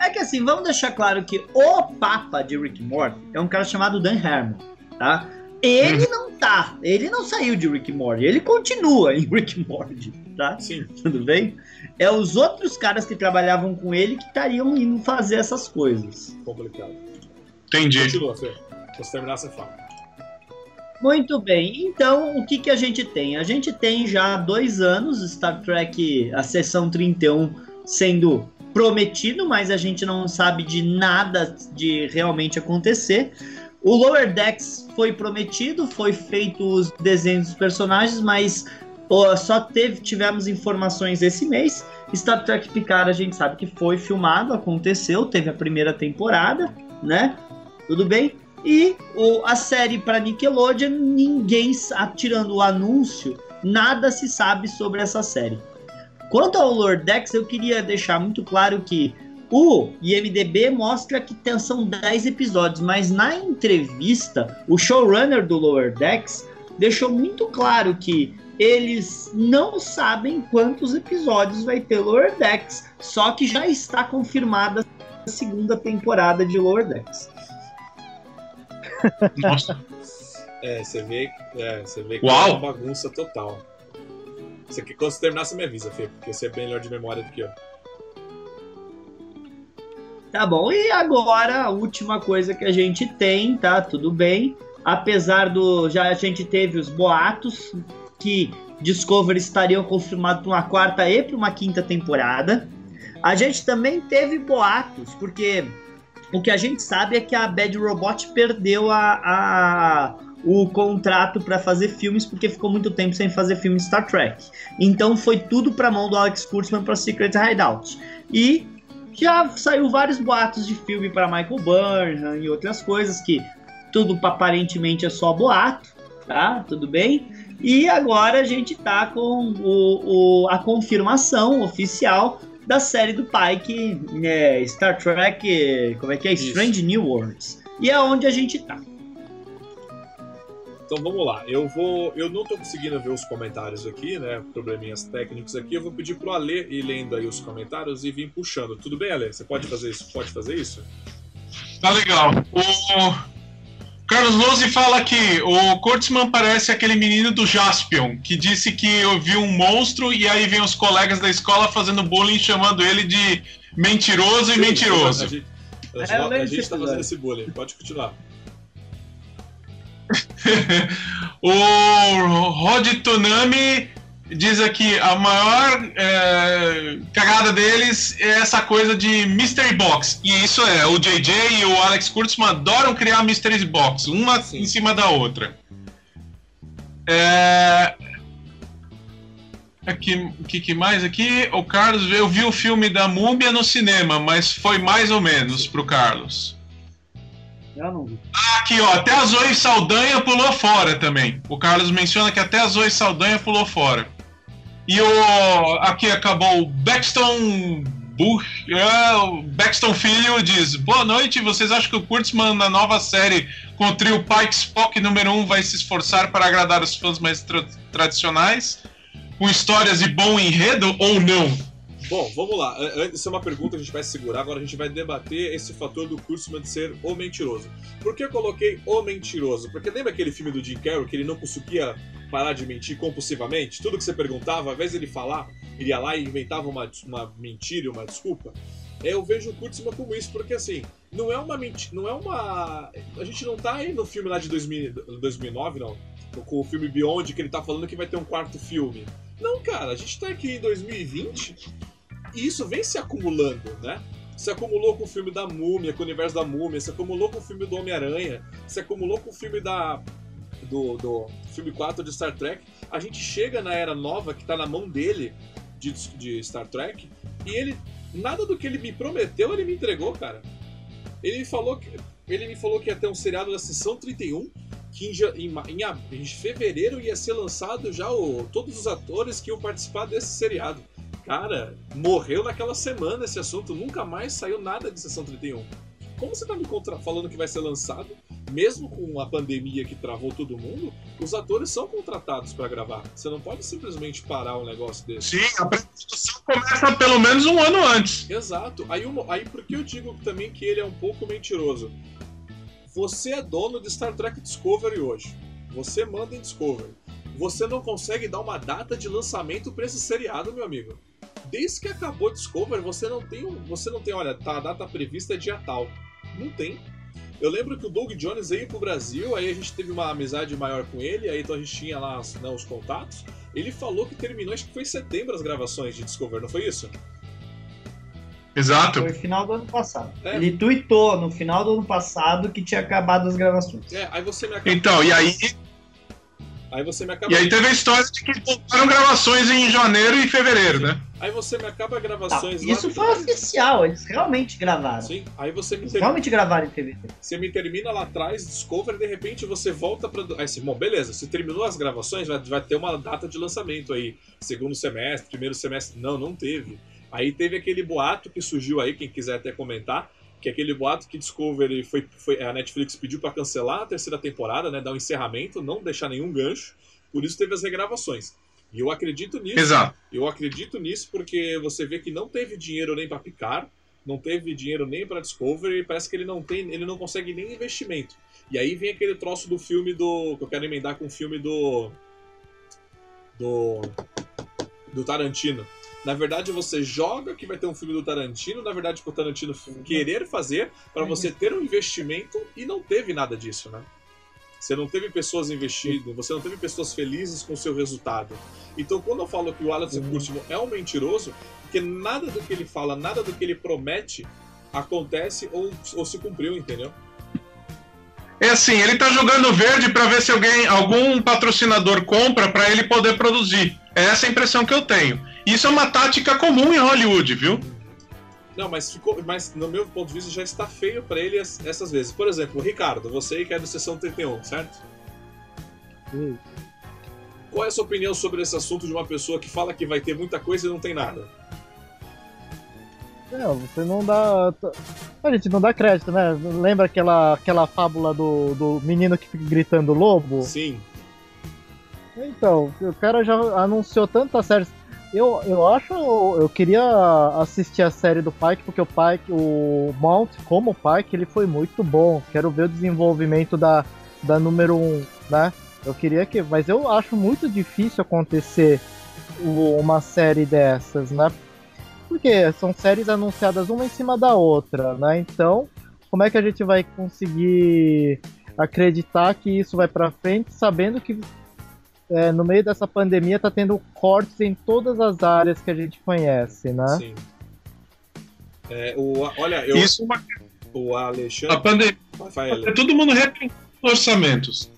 É que assim, vamos deixar claro que o Papa de Rick and Morty é um cara chamado Dan Harmon, tá? Ele não tá, ele não saiu de Rick and Morty, ele continua em Rick and Morty, tá? Sim. Tudo bem? É os outros caras que trabalhavam com ele que estariam indo fazer essas coisas. Complicado. Entendi. Continua, Fê. Você terminar, você fala. Muito bem, então o que, que a gente tem? A gente tem já há dois anos Star Trek, a sessão 31, sendo prometido, mas a gente não sabe de nada de realmente acontecer. O Lower Decks foi prometido, foi feito os desenhos dos personagens, mas ó, só teve, tivemos informações esse mês. Star Trek Picard a gente sabe que foi filmado, aconteceu, teve a primeira temporada, né? Tudo bem? E o, a série para Nickelodeon, ninguém, tirando o anúncio, nada se sabe sobre essa série. Quanto ao Lordex, eu queria deixar muito claro que o IMDB mostra que são 10 episódios, mas na entrevista, o showrunner do Lower Decks deixou muito claro que eles não sabem quantos episódios vai ter Lower Decks, só que já está confirmada a segunda temporada de Lower Decks. Nossa. É, você vê, é, você vê que Uau. é uma bagunça total. Você, que- quando você terminar, você me avisa, Fê, porque você é bem melhor de memória do que eu. Tá bom, e agora a última coisa que a gente tem, tá? Tudo bem. Apesar do. Já a gente teve os boatos que Discovery estariam confirmados para uma quarta e para uma quinta temporada. A gente também teve boatos, porque o que a gente sabe é que a Bad Robot perdeu a, a- o contrato para fazer filmes porque ficou muito tempo sem fazer filme Star Trek. Então foi tudo para mão do Alex Kurtzman para Secret Hideout. E já saiu vários boatos de filme para Michael Burnham e outras coisas que tudo aparentemente é só boato, tá? Tudo bem? E agora a gente tá com o, o- a confirmação oficial da série do Pike, é, Star Trek, como é que é? Isso. Strange New Worlds. E é onde a gente tá. Então vamos lá, eu vou. Eu não tô conseguindo ver os comentários aqui, né? Probleminhas técnicos aqui. Eu vou pedir pro Ale ir lendo aí os comentários e vir puxando. Tudo bem, Ale? Você pode fazer isso? Pode fazer isso? Tá legal. O Carlos Lose fala que o Kurtzman parece aquele menino do Jaspion, que disse que ouviu um monstro e aí vem os colegas da escola fazendo bullying, chamando ele de mentiroso e A mentiroso. gente, a gente, É, eu a gente desse tá fazendo esse bullying. Pode continuar. o Rod Tonami diz aqui a maior é, cagada deles é essa coisa de Mystery Box. E isso é, o JJ e o Alex Kurtzman adoram criar Mystery Box, uma Sim. em cima da outra. É... Aqui, o que, que mais aqui? O Carlos, eu vi o filme da Múmia no cinema, mas foi mais ou menos pro Carlos. Vi. Aqui, ó, até a Zoe Saldanha pulou fora também. O Carlos menciona que até a Zoe Saldanha pulou fora. E o. Aqui acabou o Baxton. Bush, é, o Baxton Filho diz: Boa noite, vocês acham que o Kurtzman na nova série com o trio Pike Spock número 1 vai se esforçar para agradar os fãs mais tra- tradicionais? Com histórias e bom enredo ou não? Bom, vamos lá. Isso é uma pergunta que a gente vai segurar. Agora a gente vai debater esse fator do Kurtzman de ser o mentiroso. Por que eu coloquei o mentiroso? Porque lembra aquele filme do Jim Carrey que ele não conseguia parar de mentir compulsivamente? Tudo que você perguntava, ao invés dele falar, ele ia lá e inventava uma, uma mentira uma desculpa. Eu vejo o Kurtzman como isso, porque assim, não é uma mentira, não é uma... A gente não tá aí no filme lá de 2000, 2009, não. Com o filme Beyond, que ele tá falando que vai ter um quarto filme. Não, cara, a gente tá aqui em 2020 e isso vem se acumulando, né? Se acumulou com o filme da Múmia, com o universo da Múmia, se acumulou com o filme do Homem-Aranha, se acumulou com o filme da. Do, do filme 4 de Star Trek. A gente chega na era nova que tá na mão dele de, de Star Trek e ele. Nada do que ele me prometeu ele me entregou, cara. Ele me falou que. Ele me falou que ia ter um seriado da sessão 31, que em, em, em fevereiro ia ser lançado já o, todos os atores que iam participar desse seriado. Cara, morreu naquela semana esse assunto, nunca mais saiu nada de Sessão 31. Como você tá me contra- falando que vai ser lançado, mesmo com a pandemia que travou todo mundo, os atores são contratados pra gravar. Você não pode simplesmente parar um negócio desse. Sim, a produção começa pelo menos um ano antes. Exato. Aí, uma- aí por que eu digo também que ele é um pouco mentiroso? Você é dono de Star Trek Discovery hoje. Você manda em Discovery. Você não consegue dar uma data de lançamento pra esse seriado, meu amigo. Desde que acabou Discovery, você não tem você não tem, olha, tá, a data prevista é dia tal. Não tem. Eu lembro que o Doug Jones veio pro Brasil, aí a gente teve uma amizade maior com ele, aí então a gente tinha lá né, os contatos. Ele falou que terminou, acho que foi em setembro as gravações de Discovery, não foi isso? Exato. Foi final do ano passado. É. Ele tweetou no final do ano passado que tinha acabado as gravações. É, aí você me acaba. Então, e aí, Aí você me acaba. e aí teve a história de que voltaram gravações em janeiro e fevereiro, né? Aí você me acaba Tá, gravações lá. isso foi oficial, eles realmente gravaram. Sim, aí você me Eles termina, realmente gravaram em TV. você me termina lá atrás, Discovery, de repente você volta pra. Aí assim, bom, beleza, você terminou as gravações, vai, vai ter uma data de lançamento aí. Segundo semestre, primeiro semestre. Não, não teve. Aí teve aquele boato que surgiu aí, quem quiser até comentar, que é aquele boato que Discovery foi, foi a Netflix pediu pra cancelar a terceira temporada, né, dar um encerramento, não deixar nenhum gancho. Por isso teve as regravações. E eu acredito nisso. Exato. Eu acredito nisso porque você vê que não teve dinheiro nem para Picar, não teve dinheiro nem para Discovery, parece que ele não tem, ele não consegue nem investimento. E aí vem aquele troço do filme do que eu quero emendar com o filme do do do Tarantino. Na verdade, você joga que vai ter um filme do Tarantino, na verdade, pro Tarantino querer fazer para você ter um investimento e não teve nada disso, né? Você não teve pessoas investindo, você não teve pessoas felizes com o seu resultado. Então, quando eu falo que o Alex Uhum. Kurtzman é um mentiroso, porque nada do que ele fala, nada do que ele promete acontece ou, ou se cumpriu, entendeu? É assim, ele tá jogando verde para ver se alguém, algum patrocinador compra para ele poder produzir. É essa a impressão que eu tenho. Isso é uma tática comum em Hollywood, viu? Não, mas ficou, mas no meu ponto de vista já está feio para ele es- essas vezes. Por exemplo, Ricardo, você que é do Sessão 31, certo? Isso. Qual é a sua opinião sobre esse assunto de uma pessoa que fala que vai ter muita coisa e não tem nada? Não, você não dá. A gente não dá crédito, né? Lembra aquela, aquela fábula do, do menino que fica gritando lobo? Sim. Então, o cara já anunciou tantas séries. Eu, eu acho. Eu queria assistir a série do Pike, porque o Pike, o Mount, como Pike, ele foi muito bom. Quero ver o desenvolvimento da, da número 1, né? Eu queria que. Mas eu acho muito difícil acontecer o- uma série dessas, né? Porque são séries anunciadas uma em cima da outra, né? Então, como é que a gente vai conseguir acreditar que isso vai pra frente, sabendo que é, no meio dessa pandemia tá tendo cortes em todas as áreas que a gente conhece, né? Sim. É, o, olha, eu, Isso uma o a Alexandre. pandemia. Vai, Ale. É todo mundo repensando orçamentos.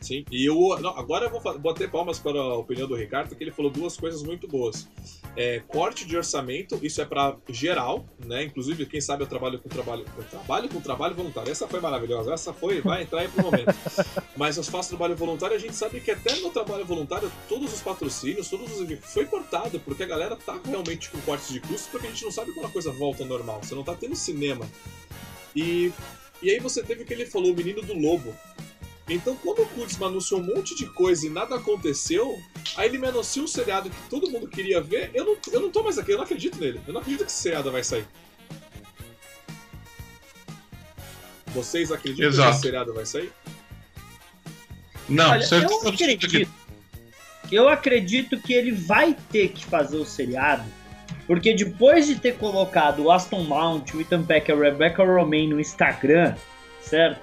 Sim, e eu, não, agora eu vou bater palmas para a opinião do Ricardo, que ele falou duas coisas muito boas. É, corte de orçamento, isso é para geral, né? Inclusive, quem sabe eu trabalho com trabalho, eu trabalho com trabalho voluntário. Essa foi maravilhosa, essa foi, vai entrar aí pro momento. Mas eu faço trabalho voluntário, a gente sabe que até no trabalho voluntário, todos os patrocínios, todos os foi cortado, porque a galera tá realmente com cortes de custos, porque a gente não sabe quando a coisa volta ao normal. Você não tá tendo cinema. E, e aí você teve o que ele falou, o menino do lobo. Então, quando o Kurtzman anunciou um monte de coisa e nada aconteceu, aí ele me anuncia um seriado que todo mundo queria ver, eu não, eu não tô mais aqui, eu não acredito nele. Eu não acredito que esse seriado vai sair. Vocês acreditam que Exato. esse seriado vai sair? Não, Olha, certeza eu que acredito. Eu acredito que ele vai ter que fazer o seriado, porque depois de ter colocado o Aston Mount, o Ethan Peck e a Rebecca Romaine no Instagram, certo?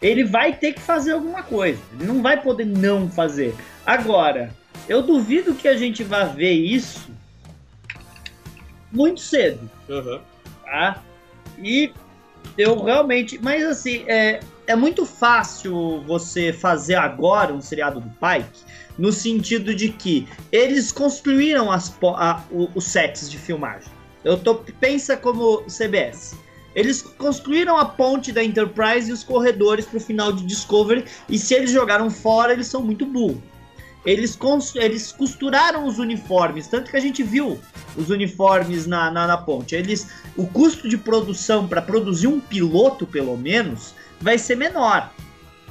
Ele vai ter que fazer alguma coisa. Ele não vai poder não fazer. Agora, eu duvido que a gente vá ver isso muito cedo Aham. tá? E eu realmente. Mas assim, é, é muito fácil você fazer agora um seriado do Pike, no sentido de que eles construíram as, a- o- os sets de filmagem. Eu tô, pensa como CBS. Eles construíram a ponte da Enterprise e os corredores pro final de Discovery, e se eles jogaram fora, eles são muito burros. Eles, eles costuraram os uniformes, tanto que a gente viu os uniformes na, na, na ponte. Eles o custo de produção para produzir um piloto, pelo menos, vai ser menor.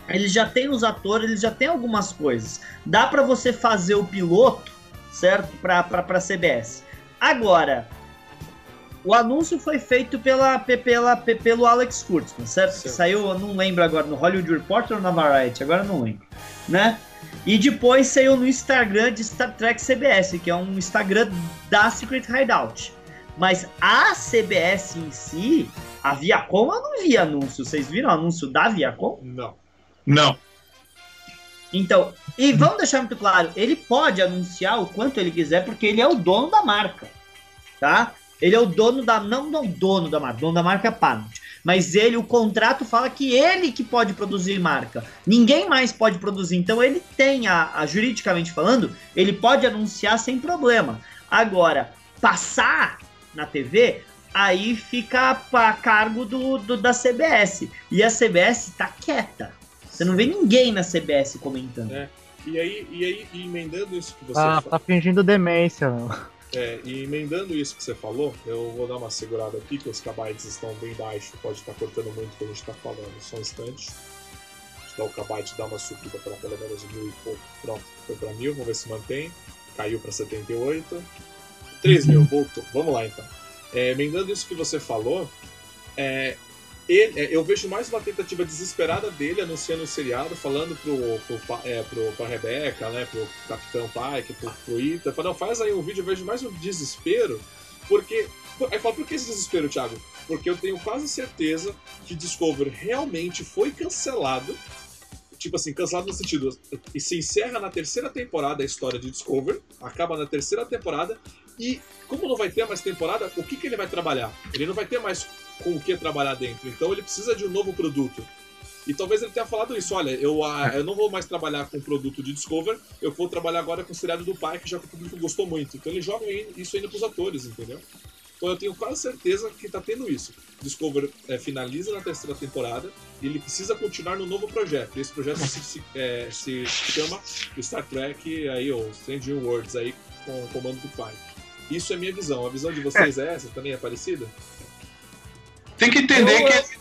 Eles já têm os atores, eles já têm algumas coisas. Dá para você fazer o piloto, certo? Para para CBS. Agora, o anúncio foi feito pela, pe- pela, pe- pelo Alex Kurtzman, certo? Que saiu, eu não lembro agora, no Hollywood Reporter ou na Variety, agora eu não lembro, né? E depois saiu no Instagram de Star Trek CBS, que é um Instagram da Secret Hideout. Mas a CBS em si, a Viacom, eu não vi anúncio. Vocês viram o anúncio da Viacom? Não. Não. Então, e vamos deixar muito claro, ele pode anunciar o quanto ele quiser, porque ele é o dono da marca, tá? Ele é o dono da, não, não dono da marca, dono da marca é Paramount. Mas ele, o contrato fala que ele que pode produzir marca. Ninguém mais pode produzir. Então ele tem, a, a- juridicamente falando, ele pode anunciar sem problema. Agora, passar na TV, aí fica a cargo do, do, da CBS. E a CBS tá quieta. Você não vê ninguém na CBS comentando. É. E aí, e aí emendando isso que você Ah, fa- tá fingindo demência, meu. É, e emendando isso que você falou, eu vou dar uma segurada aqui, que os kbytes estão bem baixos, pode estar cortando muito o que a gente está falando. Só um instante. Dar o kbyte dar uma subida para pelo menos mil e pouco. Pronto, foi para mil, vamos ver se mantém. Caiu para 78. 3 mil, voltou. Vamos lá então. É, emendando isso que você falou, é, ele- é, eu vejo mais uma tentativa desesperada dele anunciando o seriado, falando pro, pro, é, pro, pra Rebeca, né, pro Capitão Pike, pro, pro Ita, fala, não, faz aí um vídeo, eu vejo mais um desespero, porque. Aí fala, por que esse desespero, Thiago? Porque eu tenho quase certeza que Discovery realmente foi cancelado. Tipo assim, cancelado no sentido. E se encerra na terceira temporada a história de Discovery, acaba na terceira temporada, e como não vai ter mais temporada, o que, que ele vai trabalhar? Ele não vai ter mais com o que trabalhar dentro. Então ele precisa de um novo produto. E talvez ele tenha falado isso, olha, eu, ah, eu não vou mais trabalhar com produto de Discover, eu vou trabalhar agora com o seriado do pai, que já o público gostou muito. Então ele joga isso ainda pros atores, entendeu? Então eu tenho quase certeza que tá tendo isso. Discover é, finaliza na terceira temporada e ele precisa continuar no novo projeto. Esse projeto se, se, é, se chama Star Trek, aí, ou Strange Worlds, aí, com o comando do pai. Isso é minha visão. A visão de vocês é, essa? Também é parecida? Tem que entender Eu- que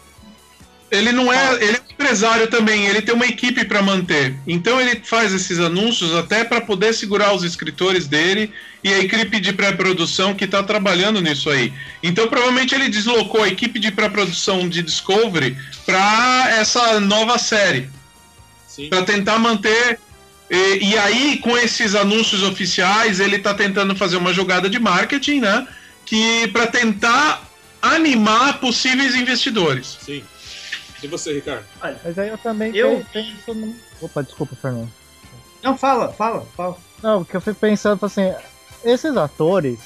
ele não é. Ele é um empresário também, ele tem uma equipe para manter. Então ele faz esses anúncios até para poder segurar os escritores dele e a equipe de pré-produção que está trabalhando nisso aí. Então provavelmente ele deslocou a equipe de pré-produção de Discovery para essa nova série, para tentar manter. E, e aí, com esses anúncios oficiais, ele está tentando fazer uma jogada de marketing, né? Que para tentar animar possíveis investidores. Sim. E você, Ricardo? Mas aí eu também Eu- penso no... Opa, desculpa, Fernando. Não, fala, fala, fala. Não, porque eu fico pensando assim, esses atores,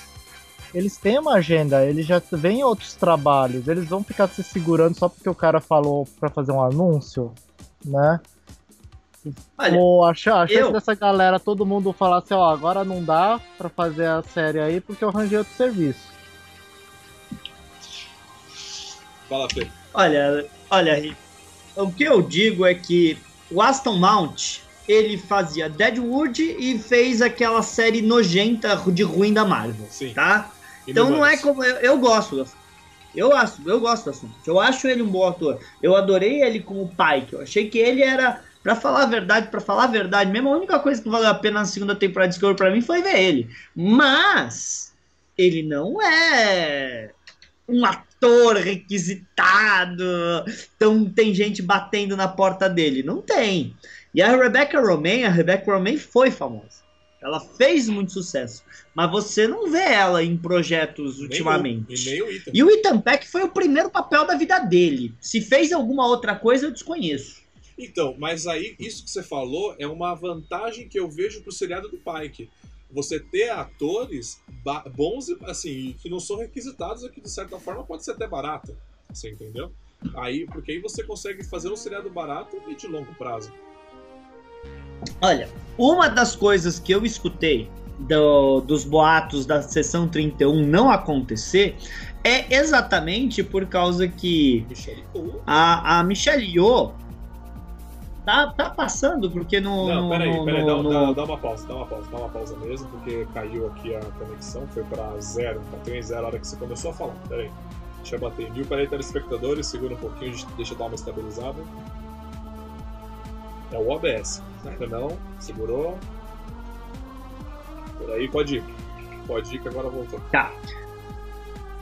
eles têm uma agenda, eles já vêm em outros trabalhos, eles vão ficar se segurando só porque o cara falou pra fazer um anúncio, né? Olha, Ou a, cha- a chance eu- dessa galera, todo mundo falar assim, ó, agora não dá pra fazer a série aí porque eu arranjei outro serviço. Fala, Fê. Olha, olha, o que eu digo é que o Aston Mount, ele fazia Deadwood e fez aquela série nojenta de ruim da Marvel, Sim. tá? Então não é como eu, eu gosto do. Eu acho, eu gosto do assunto. Eu acho ele um bom ator. Eu adorei ele como Pike. Eu achei que ele era, Pra falar a verdade, pra falar a verdade, mesmo a única coisa que valeu a pena na segunda temporada de Discovery pra mim foi ver ele. Mas ele não é um ator requisitado. Então tem gente batendo na porta dele. Não tem. E a Rebecca Romaine, a Rebecca Romaine foi famosa. Ela fez muito sucesso. Mas você não vê ela em projetos Nem ultimamente. o- E nem o Ethan. E o Ethan Peck foi o primeiro papel da vida dele. Se fez alguma outra coisa, eu desconheço. Então, mas aí, isso que você falou é uma vantagem que eu vejo pro seriado do Pike. Você ter atores bons e, assim, que não são requisitados que, de certa forma, pode ser até barato. Você entendeu? Aí, porque aí você consegue fazer um seriado barato e de longo prazo. Olha, uma das coisas que eu escutei do- dos boatos da sessão 31 não acontecer é exatamente por causa que Michelle a, a Michelle Yeoh tá, tá passando, porque no. Não, peraí, no- peraí, no- dá, no- dá, dá uma pausa, dá uma pausa, dá uma pausa mesmo, porque caiu aqui a conexão, foi pra zero, bateu em zero a hora que você começou a falar. Peraí, deixa eu bater em mil, peraí, telespectadores, segura um pouquinho, deixa eu dar uma estabilizada. É o OBS, ainda não, segurou. Por aí, pode ir. Pode ir que agora voltou. Tá.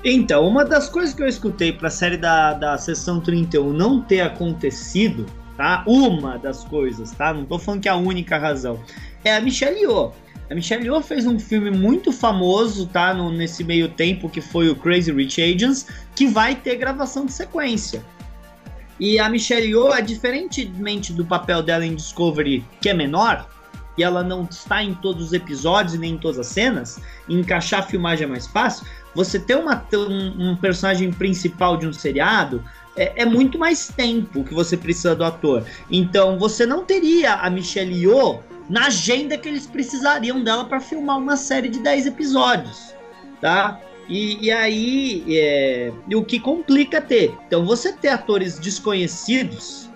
Então, uma das coisas que eu escutei pra série da, da sessão 31 não ter acontecido, tá? Uma das coisas, tá? Não tô falando que é a única razão. É a Michelle Yeoh. A Michelle Yeoh fez um filme muito famoso, tá? No, nesse meio tempo, que foi o Crazy Rich Asians, que vai ter gravação de sequência. E a Michelle Yeoh, é diferentemente do papel dela em Discovery, que é menor, e ela não está em todos os episódios e nem em todas as cenas, encaixar a filmagem é mais fácil, você ter uma, um, um personagem principal de um seriado é, é, muito mais tempo que você precisa do ator. Então você não teria a Michelle Yeoh na agenda que eles precisariam dela para filmar uma série de 10 episódios. tá? E, e aí, é, e o que complica ter. Então, você ter atores desconhecidos,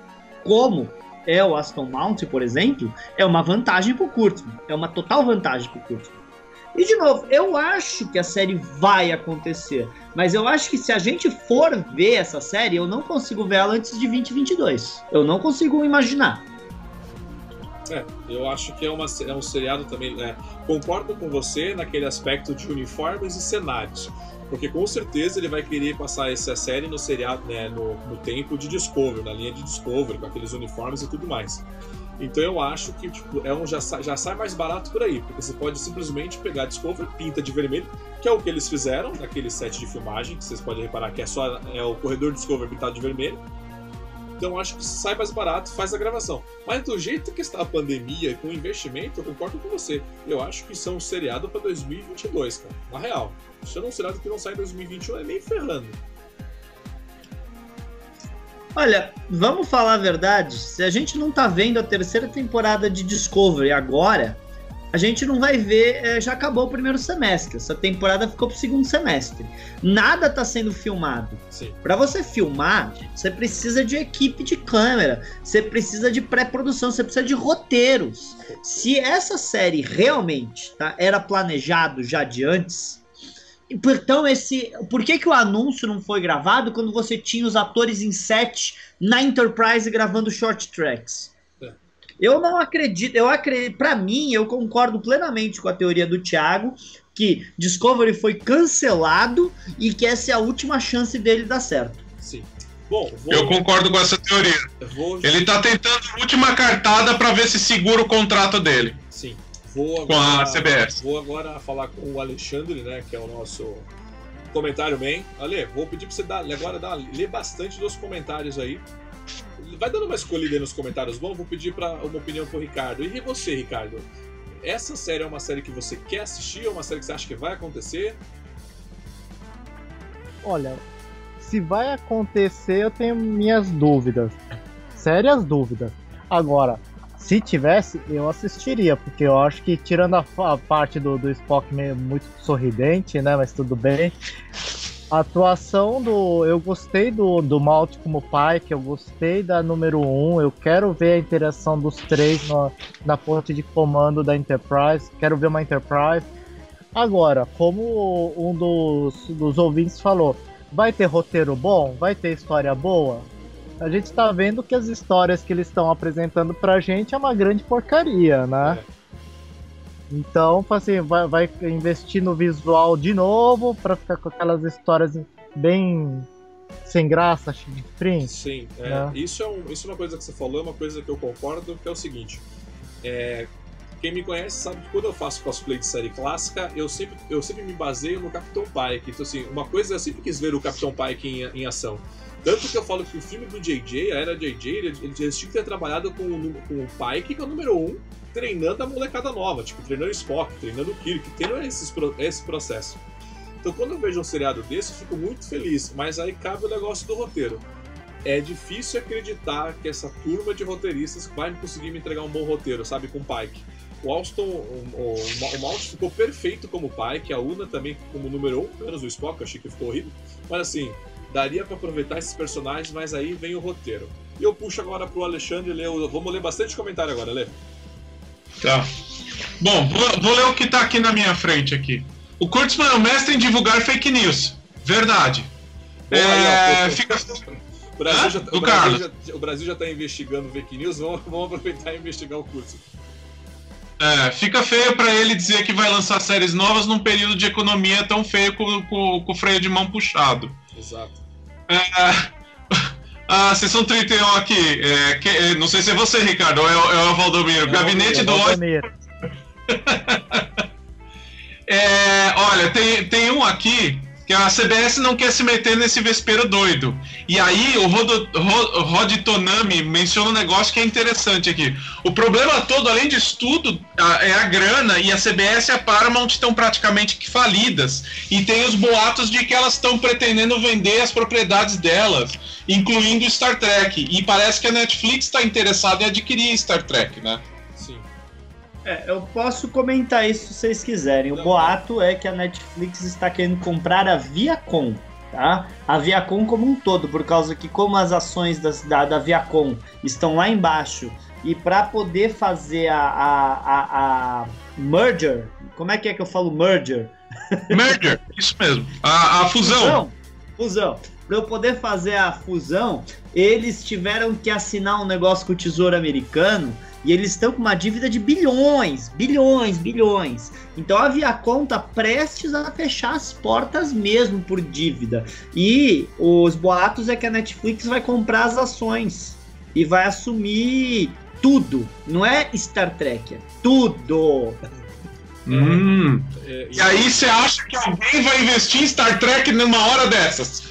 como é o Aston Mount, por exemplo, é uma vantagem pro Kurtzman. É uma total vantagem pro Kurtzman. E de novo, eu acho que a série vai acontecer, mas eu acho que se a gente for ver essa série, eu não consigo ver ela antes de 2022. Eu não consigo imaginar. É, eu acho que é, uma, é um seriado também. É, concordo com você naquele aspecto de uniformes e cenários. Porque com certeza ele vai querer passar essa série no seriado, né, no, no tempo de Discovery, na linha de Discovery, com aqueles uniformes e tudo mais. Então eu acho que tipo, é um, já, já sai mais barato por aí, porque você pode simplesmente pegar Discovery, pinta de vermelho, que é o que eles fizeram naquele set de filmagem, que vocês podem reparar que é só é o corredor Discovery pintado de vermelho. Então acho que sai mais barato, faz a gravação. Mas do jeito que está a pandemia, com o investimento, eu concordo com você. Eu acho que isso é um seriado para 2022, cara. Na real. Isso é um seriado que não sai em 2021, é nem ferrando. Olha, vamos falar a verdade. Se a gente não tá vendo a terceira temporada de Discovery agora, a gente não vai ver, é, já acabou o primeiro semestre. Essa temporada ficou pro segundo semestre. Nada tá sendo filmado. Para você filmar, você precisa de equipe de câmera, você precisa de pré-produção, você precisa de roteiros. Se essa série realmente tá, era planejado já de antes, então esse, por que que o anúncio não foi gravado quando você tinha os atores em set na Enterprise gravando short tracks? Eu não acredito, eu acredito, para mim, eu concordo plenamente com a teoria do Thiago que Discovery foi cancelado e que essa é a última chance dele dar certo. Sim. Bom, vou... eu concordo com essa teoria. Vou... Ele tá tentando a última cartada para ver se segura o contrato dele. Sim. Vou agora, com a CBS. Vou agora falar com o Alexandre, né, que é o nosso comentário man. Ale, vou pedir para você dar, agora dar, ler bastante dos comentários aí vai dando uma escolhida aí nos comentários. Bom, vou pedir para uma opinião pro Ricardo. E você, Ricardo? Essa série é uma série que você quer assistir? É uma série que você acha que vai acontecer? Olha, se vai acontecer, eu tenho minhas dúvidas. Sérias dúvidas. Agora, se tivesse, eu assistiria, porque eu acho que, tirando a, a parte do, do Spock meio muito sorridente, né? Mas tudo bem. A atuação do. Eu gostei do, do Malte como pai, que eu gostei da número 1. Um, eu quero ver a interação dos três no, na ponte de comando da Enterprise. Quero ver uma Enterprise. Agora, como um dos, dos ouvintes falou, vai ter roteiro bom? Vai ter história boa? A gente tá vendo que as histórias que eles estão apresentando pra gente é uma grande porcaria, né? É. Então, assim, vai, vai investir no visual de novo para ficar com aquelas histórias bem sem graça, chifrinho. Sim, é, né? isso, é um, isso é uma coisa que você falou, é uma coisa que eu concordo, que é o seguinte. É, quem me conhece sabe que quando eu faço cosplay de série clássica, eu sempre, eu sempre me baseio no Capitão Pike. Então, assim, uma coisa eu sempre quis ver o Capitão Pike em, em ação. Tanto que eu falo que o filme do JJ, a era JJ, eles, eles tinham que ter trabalhado com, com o Pike, que é o número 1, um, treinando a molecada nova, tipo, treinando Spock, treinando Kirk, tendo esse, esse processo. Então, quando eu vejo um seriado desse, eu fico muito feliz, mas aí cabe o negócio do roteiro. É difícil acreditar que essa turma de roteiristas vai conseguir me entregar um bom roteiro, sabe, com o Pike. O Alston, o, o, o Malt ficou perfeito como Pike, a Una também como número 1, um, menos o Spock, eu achei que ficou horrível. Mas assim, daria para aproveitar esses personagens, mas aí vem o roteiro. E eu puxo agora pro Alexandre ler, vamos ler bastante comentário agora, Lê. Tá. Bom, vou, vou, ler o que tá aqui na minha frente aqui. O Kurtzman é o mestre em divulgar fake news. Verdade. Boa, é, aí, fica... O Brasil, já, o, Brasil já, o Brasil já tá investigando fake news, vamos, vamos aproveitar e investigar o Kurtzman. É, fica feio para ele dizer que vai lançar séries novas num período de economia tão feio com, com, com o freio de mão puxado. Exato. A sessão 31 aqui, é, que, é, não sei se é você, Ricardo, ou é, é o Valdomiro. É Gabinete é do Valdomiro. é, olha, tem, tem um aqui que a CBS não quer se meter nesse vespeiro doido. E aí o Rod, Tonami menciona um negócio que é interessante aqui. O problema todo, além disso tudo, é a grana e a CBS e a Paramount estão praticamente falidas. E tem os boatos de que elas estão pretendendo vender as propriedades delas, incluindo Star Trek. E parece que a Netflix está interessada em adquirir Star Trek, né? É, eu posso comentar isso se vocês quiserem. O Não. boato é que a Netflix está querendo comprar a Viacom, tá? A Viacom como um todo, por causa que como as ações das- da, da Viacom estão lá embaixo e para poder fazer a, a, a, a merger, como é que é que eu falo merger? Merger, isso mesmo. A, a fusão. Fusão. Fusão. Para eu poder fazer a fusão, eles tiveram que assinar um negócio com o Tesouro Americano e eles estão com uma dívida de bilhões, bilhões, bilhões. Então a Viacom prestes a fechar as portas mesmo por dívida. E os boatos é que a Netflix vai comprar as ações e vai assumir tudo. Não é Star Trek, é tudo. Hum. E aí você acha que alguém vai investir em Star Trek numa hora dessas?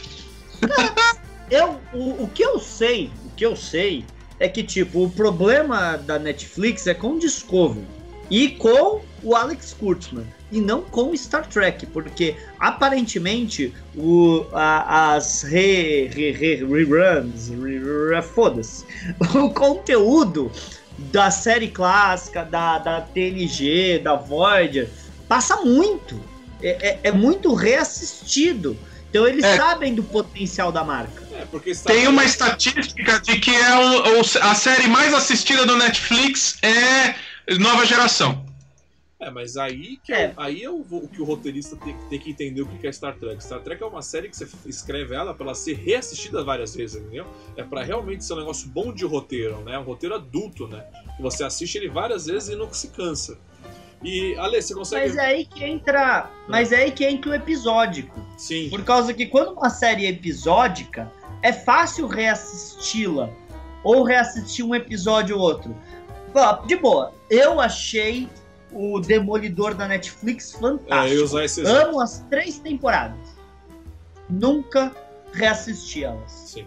Eu, o, o que eu sei, o que eu sei é que, tipo, o problema da Netflix é com o Discovery e com o Alex Kurtzman e não com Star Trek, porque aparentemente o, a- as re, re, re, reruns, re, re, foda-se, o conteúdo da série clássica, da, da TNG, da Voyager, passa muito. É, é- é muito reassistido. Então eles É. sabem do potencial da marca. é, Tem uma estatística de que é o- o- a série mais assistida do Netflix é Nova Geração. É, mas aí que É. é, aí é o, o que o roteirista tem, tem que entender o que é Star Trek. Star Trek é uma série que você escreve ela pra ela ser reassistida várias vezes, entendeu? É pra realmente ser um negócio bom de roteiro, né? Um roteiro adulto, né? Que você assiste ele várias vezes e não se cansa. E, Ale, você consegue. Mas é aí que entra. Mas é aí que entra o episódico. Sim. Por causa que quando uma série é episódica, é fácil reassisti-la. Ou reassistir um episódio ou outro. De boa, eu achei o Demolidor da Netflix É, eu fantástico. ia usar esse exemplo. Amo as três temporadas. Nunca reassisti elas. Sim.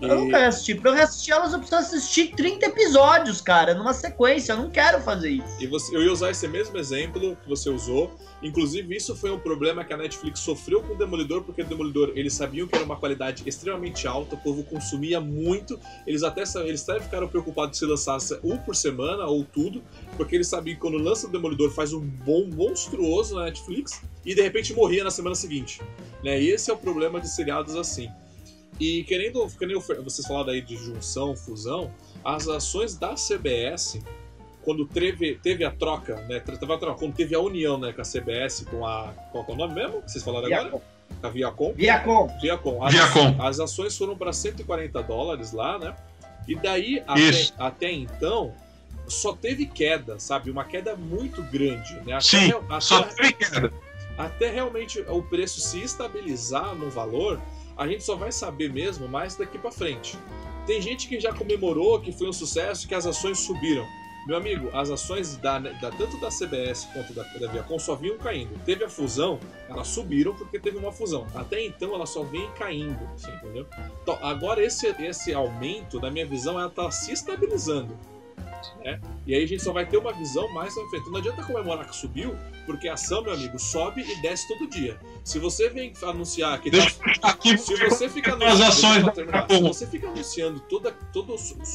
Eu nunca reassisti. Pra eu reassistir elas, eu preciso assistir 30 episódios, cara, numa sequência. Eu não quero fazer isso. E você, eu ia usar esse mesmo exemplo que você usou. Inclusive, isso foi um problema que a Netflix sofreu com o Demolidor, porque o Demolidor, eles sabiam que era uma qualidade extremamente alta, o povo consumia muito. Eles até, eles até ficaram preocupados se lançasse um por semana ou tudo, porque eles sabiam que quando lança o Demolidor faz um bom monstruoso na Netflix e de repente morria na semana seguinte. Né? E esse é o problema de seriados assim. E querendo, que nem o Fer- vocês falaram aí de junção, fusão, as ações da CBS quando teve, teve a troca, né? teve a troca, Quando teve a união né, com a CBS, com a. Qual que é o nome mesmo? que Vocês falaram agora? Viacom. Com a Viacom. Viacom. Viacom. As, Viacom. as ações foram para 140 dólares lá, né? E daí, até, até então, só teve queda, sabe? Uma queda muito grande, né? Até, Sim, até- Só teve queda. até realmente o preço se estabilizar no valor, a gente só vai saber mesmo mais daqui pra frente. Tem gente que já comemorou que foi um sucesso que as ações subiram. Meu amigo, as ações da, da- tanto da CBS quanto da, da Viacom só vinham caindo. Teve a fusão, elas subiram porque teve uma fusão. Até então elas só vêm caindo, entendeu? Então, agora esse, esse aumento, na minha visão, ela tá se estabilizando. Né? E aí a gente só vai ter uma visão mais na frente. Não adianta comemorar que subiu, porque a ação, meu amigo, sobe e desce todo dia. Se você vem anunciar que tá aqui. se você fica As anunciando. Viacom. se você fica anunciando toda, todo,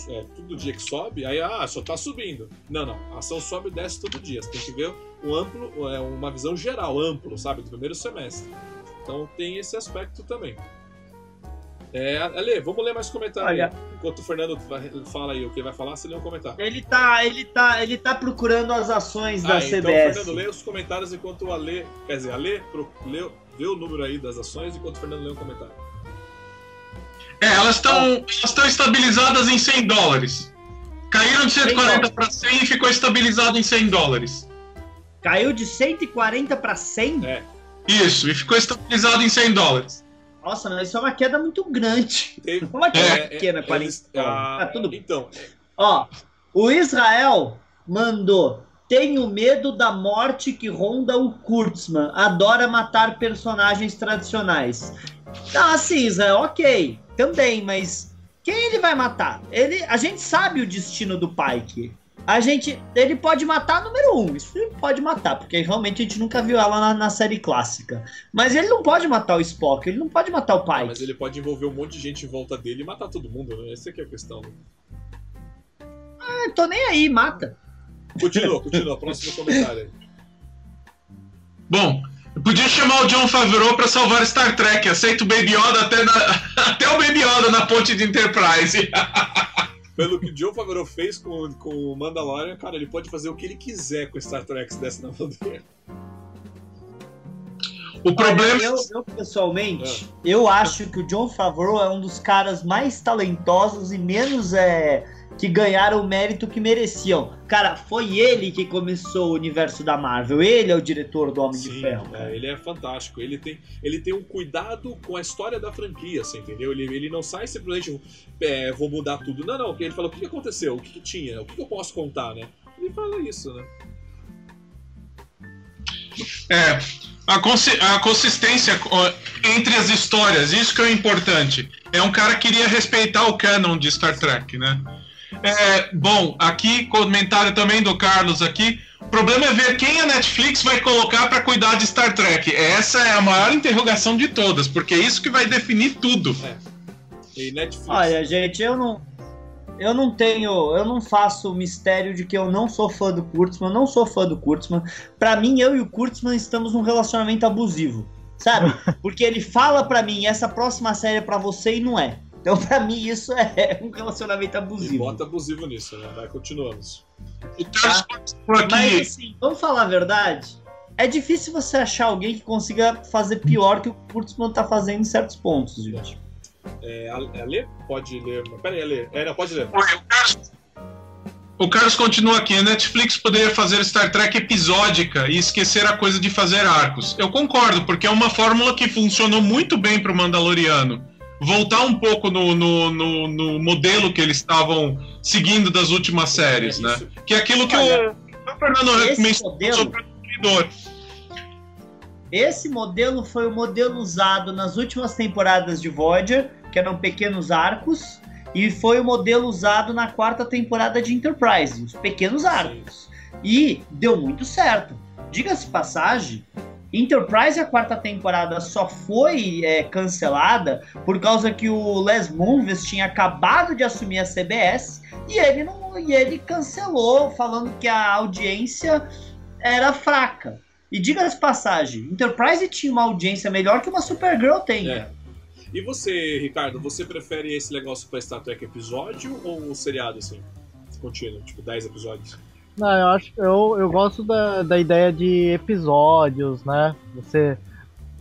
é, todo dia que sobe, aí ah, só tá subindo. Não, não. A ação sobe e desce todo dia. Você tem que ver um amplo, é, uma visão geral, amplo, sabe, do primeiro semestre. Então tem esse aspecto também. É, Ale, vamos ler mais comentários. Olha. Enquanto o Fernando fala aí o que vai falar, você lê um comentário. Ele tá, ele tá, ele tá procurando as ações da Ah, então, CBS. Fernando, lê os comentários enquanto o Ale. Quer dizer, Ale pro- lê, vê o número aí das ações enquanto o Fernando lê um comentário. É, elas estão elas estão estabilizadas em 100 dólares. Caíram de 140 para 100 e ficou estabilizado em 100 dólares. Caiu de 140 para 100? É. Isso, e ficou estabilizado em 100 dólares. Nossa, mas isso é uma queda muito grande. Teve, Uma queda É, pequena, é, 40 eles- ah, Ah, tudo bem. Então, Ó, o Israel mandou. Tenho medo da morte que ronda o Kurtzman. Adora matar personagens tradicionais. Não, assim, Israel, ok. Também, mas quem ele vai matar? Ele, a gente sabe o destino do Pike. A gente, ele pode matar número um, isso ele pode matar, porque realmente a gente nunca viu ela na, na série clássica. Mas ele não pode matar o Spock, ele não pode matar o Pike. mas ele pode envolver um monte de gente em volta dele e matar todo mundo, né? Essa aqui é a questão. né? Ah, tô nem aí, mata. Continua, continua. Próximo comentário aí. Bom, eu podia chamar o John Favreau pra salvar Star Trek. Aceito o Baby Yoda até, na- até o Baby Yoda na ponte de Enterprise. Pelo que o John Favreau fez com, com o Mandalorian, cara, ele pode fazer o que ele quiser com Star Trek se desse na mão dele. O problema Olha, eu, eu, pessoalmente, eu acho que o John Favreau é um dos caras mais talentosos e menos é, que ganharam o mérito que mereciam. Cara, foi ele que começou o universo da Marvel. Ele é o diretor do Homem de Sim, Ferro. cara. é, ele é fantástico. Ele tem, ele tem um cuidado com a história da franquia, você entendeu? Ele, ele não sai simplesmente, é, vou mudar tudo. Não, não. Ele fala o que aconteceu, o que, que tinha, o que, que eu posso contar, né? Ele fala isso, né? é a, consi- a consistência ó, entre as histórias, isso que é o importante. É um cara que queria respeitar o canon de Star Trek, né? É, bom, aqui, comentário também do Carlos aqui. O problema é ver quem a Netflix vai colocar para cuidar de Star Trek. Essa é a maior interrogação de todas, porque é isso que vai definir tudo. E Netflix. Olha, gente, eu não. Eu não tenho. Eu não faço mistério de que eu não sou fã do Kurtzman, eu não sou fã do Kurtzman. Pra mim, eu e o Kurtzman estamos num relacionamento abusivo. Sabe? Porque ele fala pra mim, essa próxima série é pra você e não é. Então, pra mim, isso é um relacionamento E abusivo. bota abusivo nisso, né? Vai, continuamos. O Carlos colocou aqui. Mas assim, vamos falar a verdade. É difícil você achar alguém que consiga fazer pior que o Kurtzman tá fazendo em certos pontos, gente. É, a, a Lê? Pode ler. Pera aí, a Lê. É, não, pode ler. Oi, o Carlos- O Carlos continua aqui. A Netflix poderia fazer Star Trek episódica e esquecer a coisa de fazer arcos. Eu concordo, porque é uma fórmula que funcionou muito bem para o Mandaloriano. Voltar um pouco no, no, no, no modelo que eles estavam seguindo das últimas séries, É, né? isso- Que é aquilo que Olha, o, o Fernando mencionou modelo- sobre o consumidor. Esse modelo foi o modelo usado nas últimas temporadas de Voyager, que eram pequenos arcos, e foi o modelo usado na quarta temporada de Enterprise, os pequenos arcos. E deu muito certo. Diga-se passagem, Enterprise a quarta temporada só foi é, cancelada por causa que o Les Moonves tinha acabado de assumir a CBS e ele não e ele cancelou falando que a audiência era fraca. E diga-se passagem, Enterprise tinha uma audiência melhor que uma Supergirl tem. É. E você, Ricardo, você prefere esse negócio pra Star Trek episódio ou seriado assim? Contínuo, tipo 10 episódios? Não, eu acho eu, eu gosto da, da ideia de episódios, né? Você.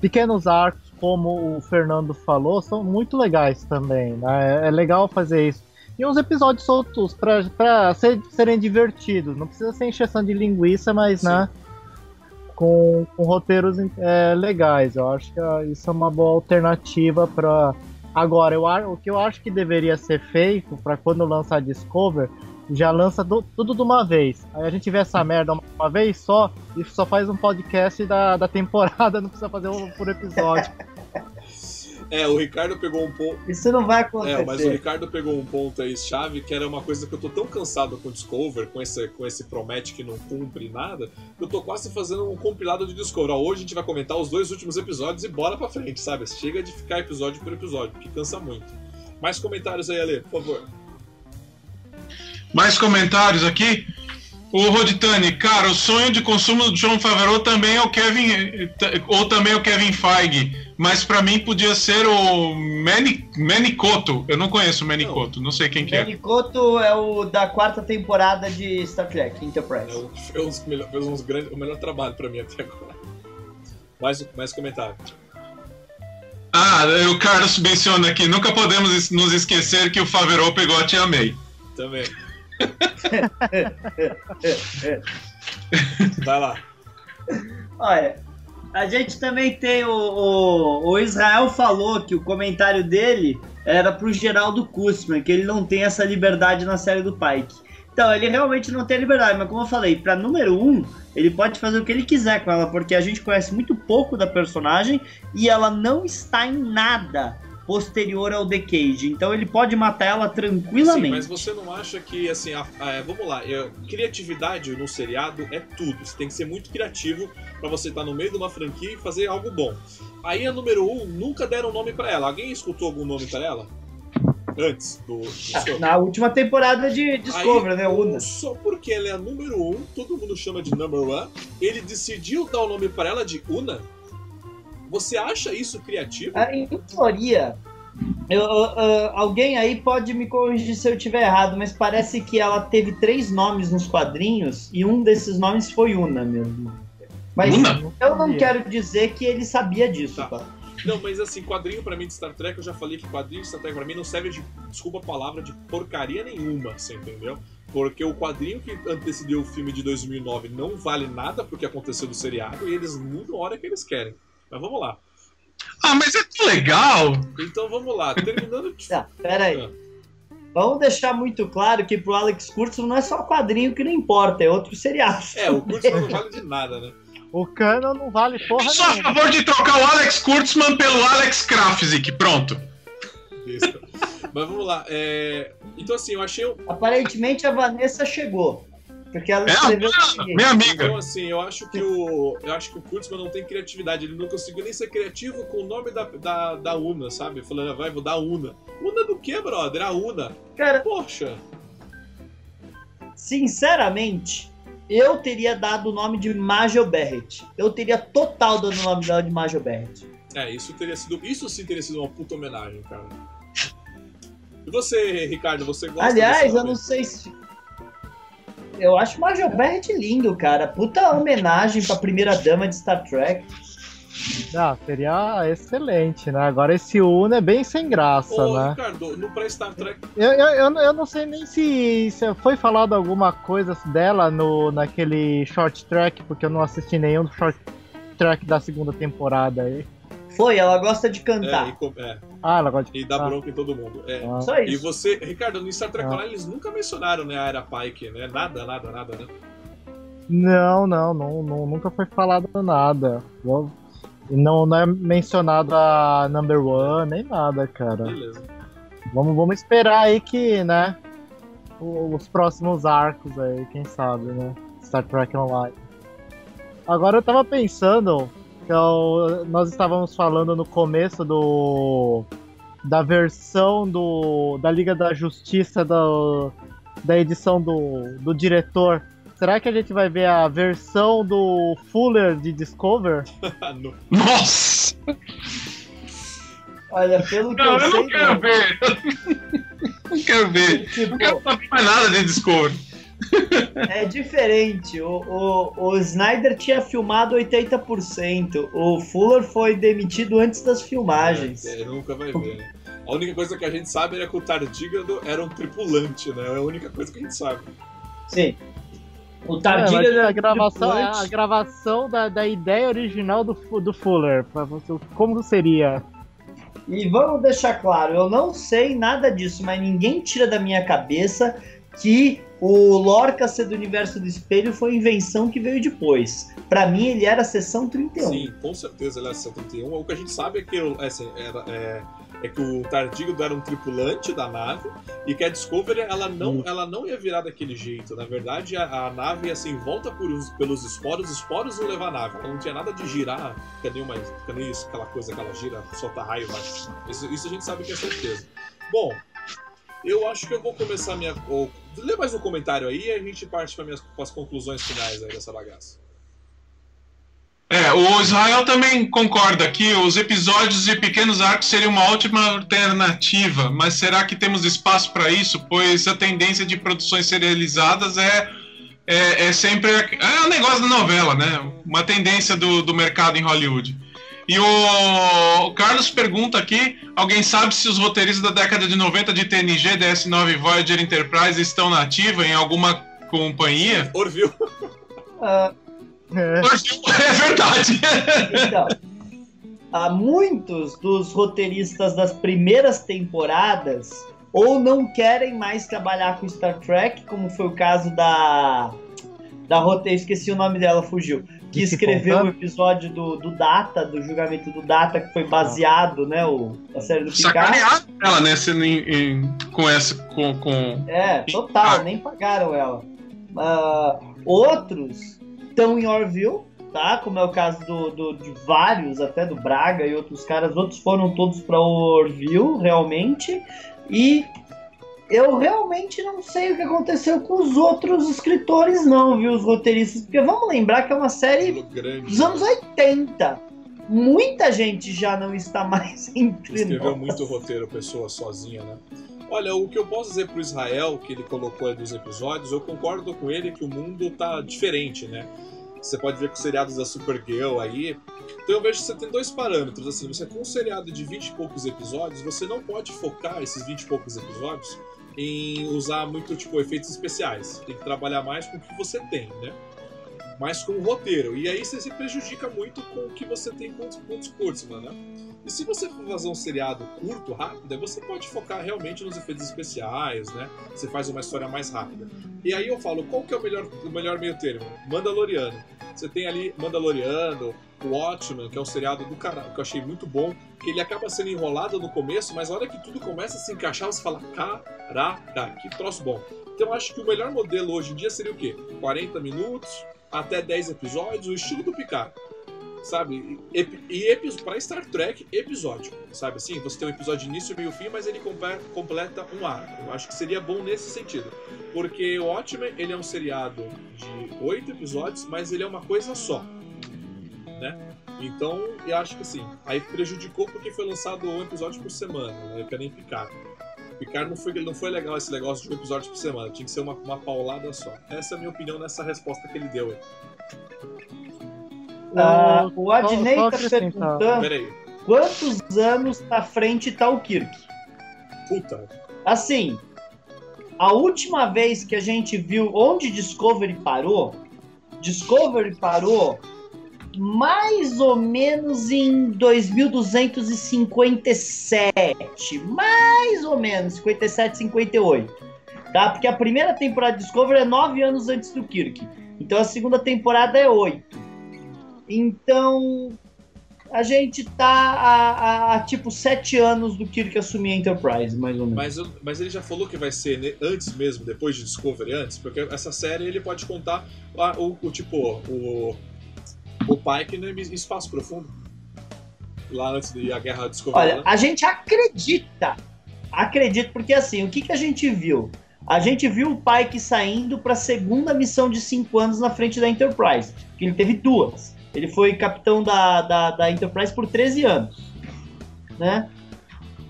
Pequenos arcos, como o Fernando falou, são muito legais também, né? É legal fazer isso. E uns episódios soltos pra, pra ser- serem divertidos. Não precisa ser encheção de linguiça, mas, Sim. né? Com, com roteiros é, legais. Eu acho que ah, isso é uma boa alternativa para Agora, eu, o que eu acho que deveria ser feito para quando lançar Discover, já lança do- tudo de uma vez. Aí a gente vê essa merda uma, uma vez só e só faz um podcast da, da temporada, não precisa fazer um por episódio. É, o Ricardo pegou um ponto. Isso não vai acontecer. É, mas o Ricardo pegou um ponto aí chave que era uma coisa que eu tô tão cansado com o Discover, com esse, com esse promete que não cumpre nada, que eu tô quase fazendo um compilado de Discover. Ó, hoje a gente vai comentar os dois últimos episódios e bora pra frente, sabe? Chega de ficar episódio por episódio, porque cansa muito. Mais comentários aí, Ale, por favor. Mais comentários aqui? O Roditani, cara, o sonho de consumo do John Favreau também é o Kevin, ou também é o Kevin Feige, mas pra mim podia ser o Manny, Manicoto. Eu não conheço o Manicoto, não sei quem que é. Benicoto é o da quarta temporada de Star Trek Enterprise. É um, fez, uns, melhor- fez uns grandes, o melhor trabalho pra mim até agora. Mais, mais comentário. Ah, o Carlos menciona aqui, nunca podemos nos esquecer que o Favreau pegou a Tia May. Também. Vai lá. Olha, a gente também tem o, o, o Israel falou que o comentário dele era pro Geraldo Kustman, que ele não tem essa liberdade na série do Pike. Então, ele realmente não tem liberdade, mas como eu falei, pra número um, ele pode fazer o que ele quiser com ela, porque a gente conhece muito pouco da personagem e ela não está em nada posterior ao Decade. Então ele pode matar ela Sim, tranquilamente. mas você não acha que, assim, a- a- vamos lá, é, criatividade no seriado é tudo. Você tem que ser muito criativo pra você estar no meio de uma franquia e fazer algo bom. Aí a número um, nunca deram nome pra ela. Alguém escutou algum nome pra ela? Antes do. do Na última temporada de Discovery, né? Una. Só porque ela é a número um, todo mundo chama de number one, ele decidiu dar o nome pra ela de Una? Você acha isso criativo? Ah, Em teoria, eu- eu- alguém aí pode me corrigir se eu estiver errado, mas parece que ela teve três nomes nos quadrinhos e um desses nomes foi Una mesmo. Mas Una? eu não quero dizer que ele sabia disso, Tá. tá? Não, mas assim, quadrinho pra mim de Star Trek, eu já falei que quadrinho de Star Trek pra mim não serve de, desculpa a palavra, de porcaria nenhuma, você entendeu? Porque o quadrinho que antecedeu o filme de 2009 não vale nada pro que aconteceu do seriado e eles mudam a hora que eles querem. Mas vamos lá. Ah, mas é tão legal. Então vamos lá, terminando de... Tá, pera aí. Ah. Vamos deixar muito claro que pro Alex Kurtzman não é só quadrinho que não importa, é outro seriado. É, o curso não vale de nada, né? O canon não vale porra sou a favor de trocar o Alex Kurtzman pelo Alex Krafzik. Pronto. Mas vamos lá. é, Então assim, eu achei Aparentemente a Vanessa chegou. Porque ela É, escreveu o ah, seguinte. minha amiga. Então, assim, eu acho que o. Eu acho que o Kurtzman não tem criatividade. Ele não conseguiu nem ser criativo com o nome da, da, da Una, sabe? Falando, "Ah, vai, vou dar Una. Una do que, brother? A Una. Cara, Poxa. sinceramente, eu teria dado o nome de Majel Barrett. Eu teria total dado o nome dela de Majel Barrett. É, isso teria sido. Isso sim teria sido uma puta homenagem, cara. E você, Ricardo, você gosta Aliás, eu não sei se. Eu acho Majel Barrett lindo, cara. Puta homenagem pra primeira dama de Star Trek. Ah, seria excelente, né? Agora esse Una é bem sem graça, Ô, né? Ricardo, no pra Star Trek. Eu, eu, eu, eu não sei nem se, se foi falado alguma coisa dela no, naquele short track, porque eu não assisti nenhum short track da segunda temporada aí. Foi, ela gosta de É, cantar. e, com- é, Ah, ela gosta de e dá bronca em todo mundo. É. ah. Só E isso. você, Ricardo, no Star Trek Ah. Online eles nunca mencionaram, né, a Era Pike, né? Nada, nada, nada, né? Não, não, não, não, nunca foi falado nada. E não, não é mencionado a Number One, nem nada, cara. Beleza. Vamos, vamos esperar aí que, né? Os próximos arcos aí, quem sabe, né? Star Trek Online. Agora eu tava pensando eu- nós estávamos falando no começo do da versão do da Liga da Justiça do, da edição do, do diretor. Será que a gente vai ver a versão do Fuller de Discover? No- Nossa! Olha, pelo que Não, eu eu sei, não quero não. ver. Não quero ver. Não quero saber mais nada de Discovery. É diferente. O, o, o Snyder tinha filmado 80%. O Fuller foi demitido antes das filmagens. É, nunca vai ver, né? A única coisa que a gente sabe era que o Tardígrado era um tripulante, né? É a única coisa que a gente sabe. Sim. O É, Tardígrado era a gravação, é a gravação da, da ideia original do, do Fuller. pra você- Como seria? E vamos deixar claro, eu não sei nada disso, mas ninguém tira da minha cabeça que o Lorca ser do universo do espelho foi invenção que veio depois. Pra mim, ele era a sessão 31. Sim, com certeza ele é 71. O que a gente sabe é que, o- assim, era- é- é que o Tardígrado era um tripulante da nave e que a Discovery ela não, Hum. ela não ia virar daquele jeito. Na verdade, a, a nave ia ser envolta por os- pelos esporos, os esporos iam levar a nave. Ela não tinha nada de girar, que nem, uma, que nem isso, aquela coisa que ela gira, solta raio lá. Isso, isso a gente sabe que é certeza. Bom, eu acho que eu vou começar a minha. Lê mais um comentário aí e a gente parte para as conclusões finais aí dessa bagaça. É, o Israel também concorda que os episódios de pequenos arcos seriam uma ótima alternativa, mas será que temos espaço para isso? Pois a tendência de produções serializadas é, é, é sempre. É um negócio da novela, né? Uma tendência do, do mercado em Hollywood. E o, o Carlos pergunta aqui: alguém sabe se os roteiristas da década de 90 de TNG, DS9 Voyager Enterprise estão na ativa em alguma companhia? Orville. Ah, É, É verdade! então, há muitos dos roteiristas das primeiras temporadas ou não querem mais trabalhar com Star Trek, como foi o caso da da roteiro, esqueci o nome dela, fugiu, que escreveu o Fontana? episódio do, do Data, do julgamento do Data, que foi baseado, né, o, a série do Picard. Sacanearam ela, né? Sendo em- em- com essa. Com, com... É, total, nem pagaram ela. Ah, outros estão em Orville, tá? Como é o caso do, do- de vários, até do Braga e outros caras. Outros foram todos para Orville, realmente. E eu realmente não sei o que aconteceu com os outros escritores, não, viu? Os roteiristas. Porque vamos lembrar que é uma série grande. dos anos 80. Muita gente já não está mais entre Escreveu nós. muito roteiro, pessoa sozinha, né? Olha, o que eu posso dizer pro Israel, que ele colocou aí dos episódios, eu concordo com ele que o mundo tá diferente, né? Você pode ver com os seriados da Supergirl aí. Então eu vejo que você tem dois parâmetros, assim, você com um seriado de 20 e poucos episódios, você não pode focar esses 20 e poucos episódios em usar muito, tipo, efeitos especiais. Tem que trabalhar mais com o que você tem, né? Mais com o roteiro. E aí você se prejudica muito com o que você tem com os, com os Kurtzman, né? E se você for fazer um seriado curto, rápido, você pode focar realmente nos efeitos especiais, né? Você faz uma história mais rápida. E aí eu falo, qual que é o melhor, o melhor meio termo? Mandaloriano. Você tem ali Mandaloriano, Watchmen, que é um seriado do caralho, que eu achei muito bom, que ele acaba sendo enrolado no começo, mas a hora que tudo começa a se encaixar, você fala, caraca, que troço bom. Então eu acho que o melhor modelo hoje em dia seria o quê? 40 minutos, até 10 episódios, o estilo do Picard. Sabe? E, e para Star Trek, episódio. Sabe assim? Você tem um episódio início, meio fim, mas ele comple- completa um arco. Eu acho que seria bom nesse sentido. Porque o Watchmen, ele é um seriado de oito episódios, mas ele é uma coisa só. Né? Então, eu acho que assim, aí prejudicou porque foi lançado um episódio por semana, né? Que nem Picard. Picard não foi, não foi legal esse negócio de um episódio por semana, tinha que ser uma, uma paulada só. Essa é a minha opinião nessa resposta que ele deu aí. Ah, o Adnei tá acrescentar. perguntando Peraí. quantos anos à frente tá o Kirk. Puta. Assim, a última vez que a gente viu onde Discovery parou, Discovery parou mais ou menos em 2257, mais ou menos 57, 58, tá? Porque a primeira temporada de Discovery é nove anos antes do Kirk, então a segunda temporada é oito. Então a gente tá a, a- a, tipo sete anos do Kirk assumir a Enterprise, mais ou menos. Mas, mas ele já falou que vai ser antes mesmo, depois de Discovery, antes, porque essa série ele pode contar a- o, o tipo, o, o Pike no espaço profundo. Lá antes da guerra Discovery. Olha, né? a gente acredita. Acredita, porque assim, o que, que a gente viu? A gente viu o Pike saindo para a segunda missão de cinco anos na frente da Enterprise. Que ele teve duas. Ele foi capitão da, da, da Enterprise por 13 anos. Né?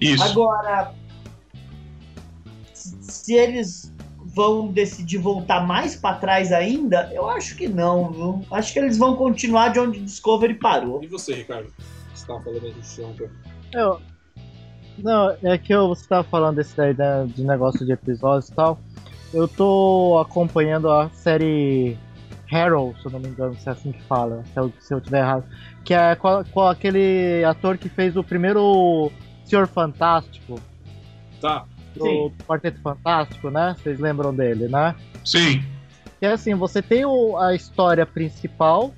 Isso. Agora, se eles vão decidir voltar mais para trás ainda, eu acho que não, viu? Acho que eles vão continuar de onde Discovery parou. E você, Ricardo? Você tava falando aí do chão, cara. Eu, não, é que eu, você tava falando desse daí né, de negócio de episódios e tal. Eu tô acompanhando a série Harold, se eu não me engano, se é assim que fala, se eu, se eu tiver errado. Que é com, a- com aquele ator que fez o primeiro Senhor Fantástico, Tá. Do Sim. Quarteto Fantástico, né? Vocês lembram dele, né? Sim. Que é assim, você tem o- a história principal,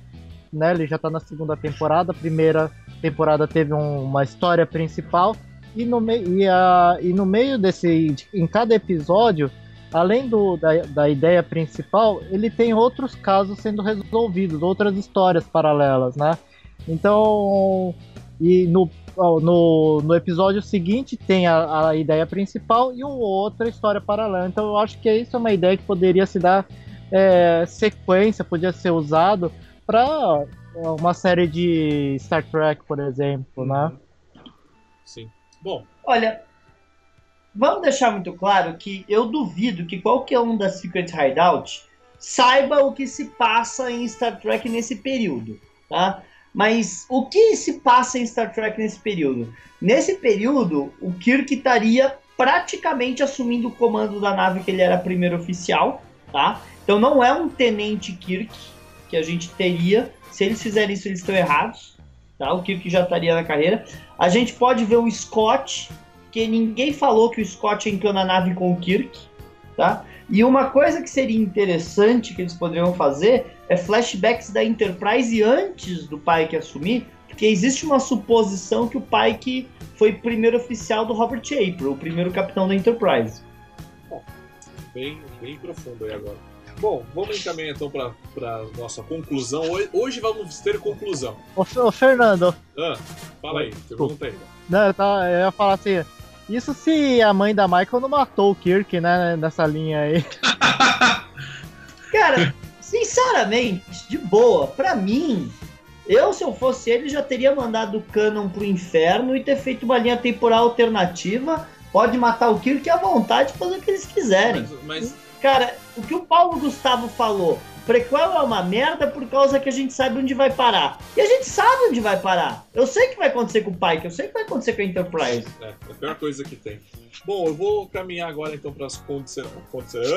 né? Ele já tá na segunda temporada. A primeira temporada teve um- uma história principal. E no, mei- e, a- e no meio desse. de- Em cada episódio, além do, da, da ideia principal, ele tem outros casos sendo resolvidos, outras histórias paralelas, né? Então. E no, no, no episódio seguinte tem a, a ideia principal e uma outra história paralela. Então eu acho que isso é uma ideia que poderia se dar é, sequência, podia ser usado para uma série de Star Trek, por exemplo, né? Sim. Bom, Olha, vamos deixar muito claro que eu duvido que qualquer um da Secret Hideout saiba o que se passa em Star Trek nesse período, tá? Mas o que se passa em Star Trek nesse período? Nesse período, o Kirk estaria praticamente assumindo o comando da nave que ele era primeiro oficial, tá? Então não é um tenente Kirk que a gente teria. Se eles fizerem isso, eles estão errados, tá? O Kirk já estaria na carreira. A gente pode ver o Scott, que ninguém falou que o Scott entrou na nave com o Kirk, tá? E uma coisa que seria interessante que eles poderiam fazer é flashbacks da Enterprise antes do Pike assumir, porque existe uma suposição que o Pike foi primeiro oficial do Robert April, o primeiro capitão da Enterprise. bem, bem profundo aí agora. Bom, vamos encaminhar então para nossa conclusão. Hoje, hoje vamos ter conclusão. Ô, ô, Fernando, Ah, fala aí, pergunta aí. né, eu, tava- eu ia falar assim, Isso se a mãe da Michael não matou o Kirk, né, nessa linha aí. Cara, sinceramente, de boa, pra mim, eu, se eu fosse ele, já teria mandado o Canon pro inferno e ter feito uma linha temporal alternativa. Pode matar o Kirk à vontade, fazer o que eles quiserem. Mas, mas Cara, o que o Paulo Gustavo falou, prequel é uma merda por causa que a gente sabe onde vai parar. E a gente sabe onde vai parar. Eu sei que vai acontecer com o Pike, eu sei que vai acontecer com a Enterprise. É, é a pior coisa que tem. Bom, eu vou caminhar agora então para as condições.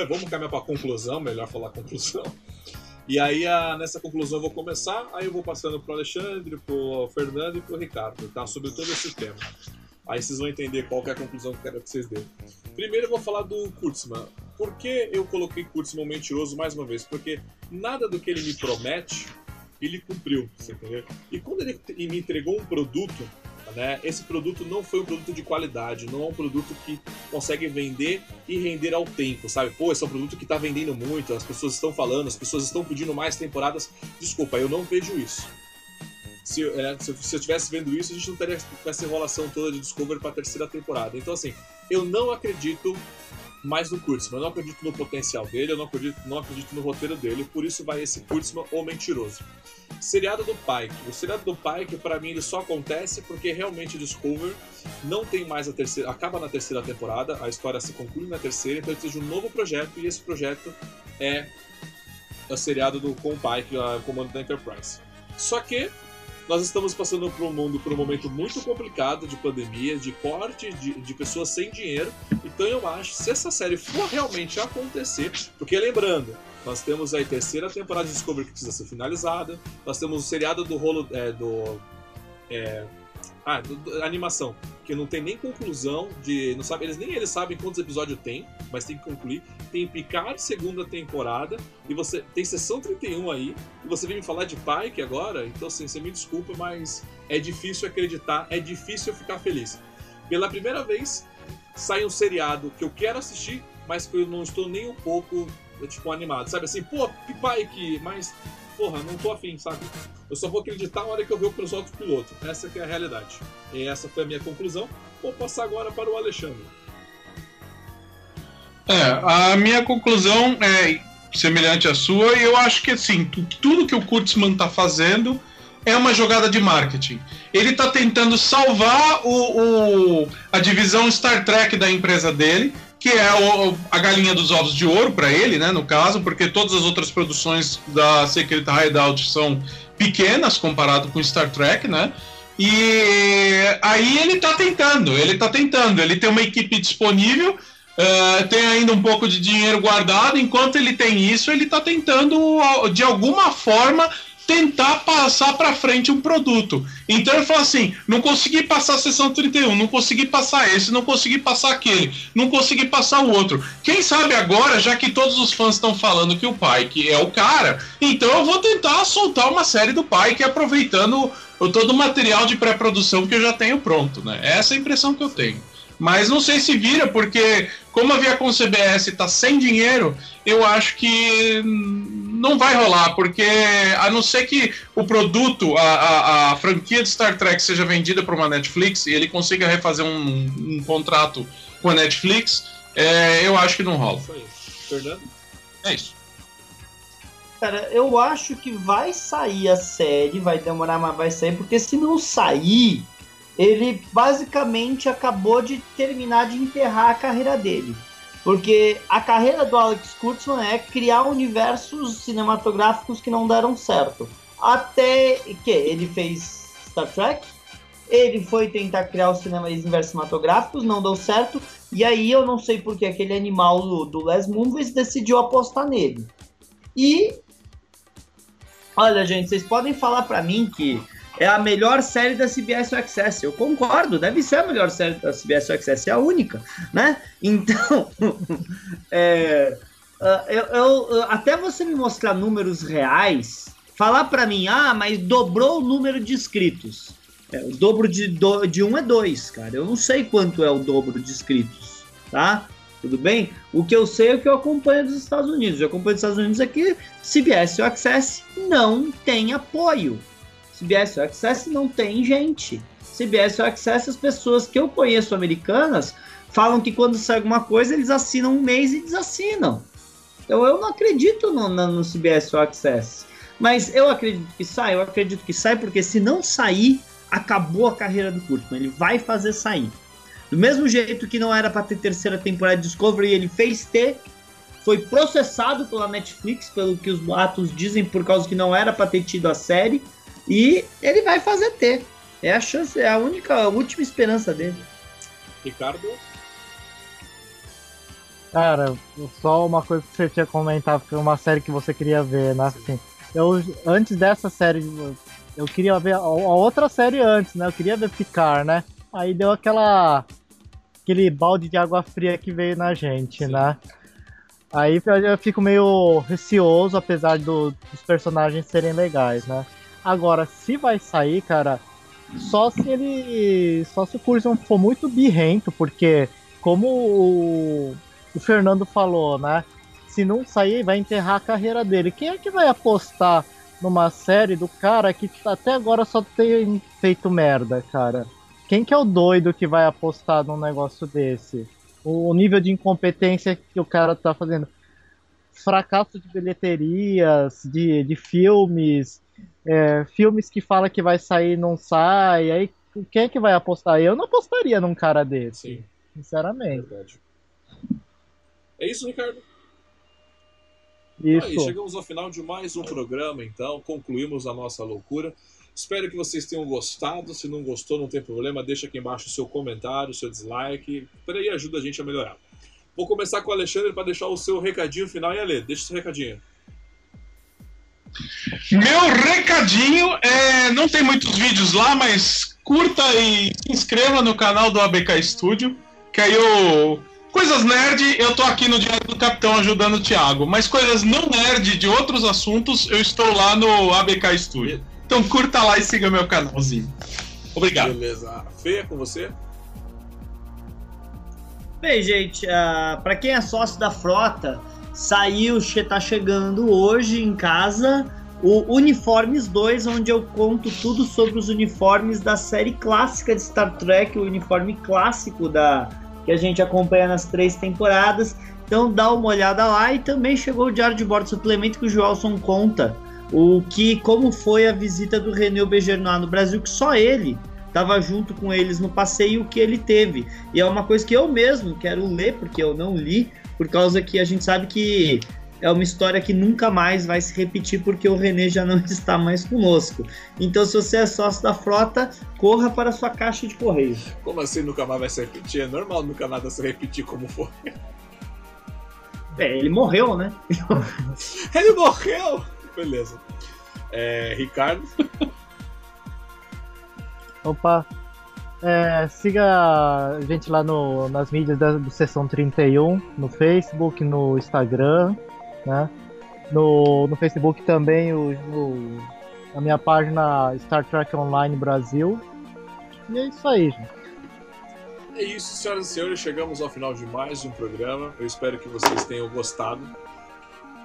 Vamos caminhar para a conclusão, melhor falar conclusão. E aí, a- nessa conclusão, eu vou começar, aí eu vou passando pro Alexandre, pro Fernando e pro Ricardo, tá? Sobre todo esse tema. Aí vocês vão entender qual é a conclusão que eu quero que vocês dêem. Primeiro eu vou falar do Kurtzman. Por que eu coloquei Kurtzman mentiroso mais uma vez? Porque nada do que ele me promete, ele cumpriu, você entendeu? E quando ele me entregou um produto, né, esse produto não foi um produto de qualidade, não é um produto que consegue vender e render ao tempo, sabe? Pô, esse é um produto que tá vendendo muito, as pessoas estão falando, as pessoas estão pedindo mais temporadas. Desculpa, eu não vejo isso. Se, é, se, eu- se eu estivesse vendo isso, a gente não teria com essa enrolação toda de Discovery pra terceira temporada. Então, assim, eu não acredito mais no Kurtzman, eu não acredito no potencial dele, eu não acredito, não acredito no roteiro dele, por isso vai esse Kurtzman ou mentiroso. Seriado do Pike. O seriado do Pike, pra mim, ele só acontece porque realmente Discovery não tem mais a terceira. Acaba na terceira temporada, a história se conclui na terceira, então ele precisa de um novo projeto, e esse projeto é o seriado do com o Pike, o comando da Enterprise. Só que nós estamos passando por um mundo, por um momento muito complicado de pandemia, de corte, de, de pessoas sem dinheiro. Então eu acho, se essa série for realmente acontecer, porque lembrando, nós temos aí a terceira temporada de Discovery que precisa ser finalizada, nós temos o seriado do rolo é, do, é, ah, animação, que não tem nem conclusão de, não sabe, eles nem eles sabem quantos episódios tem, mas tem que concluir. Tem Picard segunda temporada e você tem sessão 31 aí, e você vem me falar de Pike agora, então assim, você me desculpa, mas é difícil acreditar, é difícil ficar feliz. Pela primeira vez sai um seriado que eu quero assistir, mas que eu não estou nem um pouco tipo animado, sabe assim, pô, Pike, mas porra, não tô afim, sabe? Eu só vou acreditar na hora que eu ver o episódio do piloto. Essa é a realidade. E essa foi a minha conclusão. Vou passar agora para o Alexandre. É, a minha conclusão é semelhante à sua, e eu acho que assim, tu- tudo que o Kurtzman tá fazendo é uma jogada de marketing. Ele tá tentando salvar o, o- a divisão Star Trek da empresa dele, que é o- a galinha dos ovos de ouro para ele, né, no caso, porque todas as outras produções da Secret Hideout são pequenas comparado com Star Trek, né? E aí ele tá tentando, ele tá tentando, ele tem uma equipe disponível, Uh, tem ainda um pouco de dinheiro guardado. Enquanto ele tem isso, ele está tentando, de alguma forma, tentar passar para frente um produto. Então ele fala assim: não consegui passar a sessão 31, não consegui passar esse, não consegui passar aquele, não consegui passar o outro. Quem sabe agora, já que todos os fãs estão falando que o Pike é o cara, então eu vou tentar soltar uma série do Pike aproveitando o- todo o material de pré-produção que eu já tenho pronto, né? Essa é a impressão que eu tenho. Mas não sei se vira, porque como a Viacom CBS tá sem dinheiro, eu acho que não vai rolar, porque a não ser que o produto, a, a, a franquia de Star Trek seja vendida para uma Netflix e ele consiga refazer um, um contrato com a Netflix, é, eu acho que não rola. Fernando? É isso. Cara, eu acho que vai sair a série, vai demorar, mas vai sair, porque se não sair, ele basicamente acabou de terminar de enterrar a carreira dele. Porque a carreira do Alex Kurtzman é criar universos cinematográficos que não deram certo. Até que ele fez Star Trek, ele foi tentar criar os cinemas universos cinematográficos, não deu certo, e aí eu não sei porque aquele animal do, do Les Moonves decidiu apostar nele. E Olha, gente, vocês podem falar pra mim que é a melhor série da CBS All Access. Eu concordo, deve ser a melhor série da CBS All Access, é a única, né? Então, é, ah, eu, eu- até você me mostrar números reais, falar pra mim, ah, mas dobrou o número de inscritos. É, o dobro de, do- de um é dois, cara. Eu não sei quanto é o dobro de inscritos, tá? Tudo bem? O que eu sei é o que eu acompanho dos Estados Unidos. Eu acompanho dos Estados Unidos aqui, CBS All Access não tem apoio. CBS All Access não tem gente. CBS All Access, as pessoas que eu conheço americanas falam que quando sai alguma coisa eles assinam um mês e desassinam. Então eu não acredito no, no, CBS All Access. Mas eu acredito que sai, eu acredito que sai, porque se não sair, acabou a carreira do Kurtzman. Ele vai fazer sair. Do mesmo jeito que não era para ter terceira temporada de Discovery, ele fez ter. Foi processado pela Netflix, pelo que os boatos dizem, por causa que não era para ter tido a série. E ele vai fazer ter. É a chance, é a única, a última esperança dele. Ricardo? Cara, só uma coisa que você tinha comentado, que é uma série que você queria ver, né? Assim, eu, antes dessa série, eu queria ver a, a, outra série antes, né? Eu queria ver Picar, né? Aí deu aquela. aquele balde de água fria que veio na gente, Sim. né? Aí eu fico meio receoso, apesar do, dos personagens serem legais, né? Agora, se vai sair, cara, só se ele. Só se o Curzon for muito birrento, porque como o, o Fernando falou, né? Se não sair, vai enterrar a carreira dele. Quem é que vai apostar numa série do cara que até agora só tem feito merda, cara? Quem que é o doido que vai apostar num negócio desse? O nível de incompetência que o cara tá fazendo. Fracasso de bilheterias, de, de filmes, é, filmes que fala que vai sair não sai, aí quem é que vai apostar? Eu não apostaria num cara desse, Sim. sinceramente. Verdade. É isso, Ricardo? Isso. Aí, chegamos ao final de mais um programa, então, concluímos a nossa loucura. Espero que vocês tenham gostado. Se não gostou, não tem problema, deixa aqui embaixo o seu comentário, o seu dislike. Por aí ajuda a gente a melhorar. Vou começar com o Alexandre para deixar o seu recadinho final e a ler. Deixa o seu recadinho. Meu recadinho é. Não tem muitos vídeos lá, mas curta e se inscreva no canal do ABK Studio. Que aí eu. Coisas nerd, eu tô aqui no Diário do Capitão ajudando o Thiago. Mas coisas não nerd de outros assuntos, eu estou lá no ABK Studio. Então curta lá e siga meu canalzinho. Obrigado. Beleza. Feia com você? Bem, gente, uh, ah, para quem é sócio da frota, saiu, tá chegando hoje em casa o Uniformes 2, onde eu conto tudo sobre os uniformes da série clássica de Star Trek, o uniforme clássico da que a gente acompanha nas três temporadas. Então dá uma olhada lá e também chegou o Diário de Bordo Suplemento que o Joelson conta o que como foi a visita do René Auberjonois no Brasil, que só ele estava junto com eles no passeio que ele teve. E é uma coisa que eu mesmo quero ler, porque eu não li, por causa que a gente sabe que é uma história que nunca mais vai se repetir porque o René já não está mais conosco. Então, se você é sócio da frota, corra para a sua caixa de correio. Como assim nunca mais vai se repetir? É normal nunca nada se repetir como foi. É, ele morreu, né? ele morreu! Beleza. É, Ricardo? Opa, é, siga a gente lá no, nas mídias da, do Sessão 31, no Facebook, no Instagram, né? No, no Facebook também, o, no, a minha página Star Trek Online Brasil. E é isso aí, gente. É isso, senhoras e senhores, chegamos ao final de mais um programa. Eu espero que vocês tenham gostado.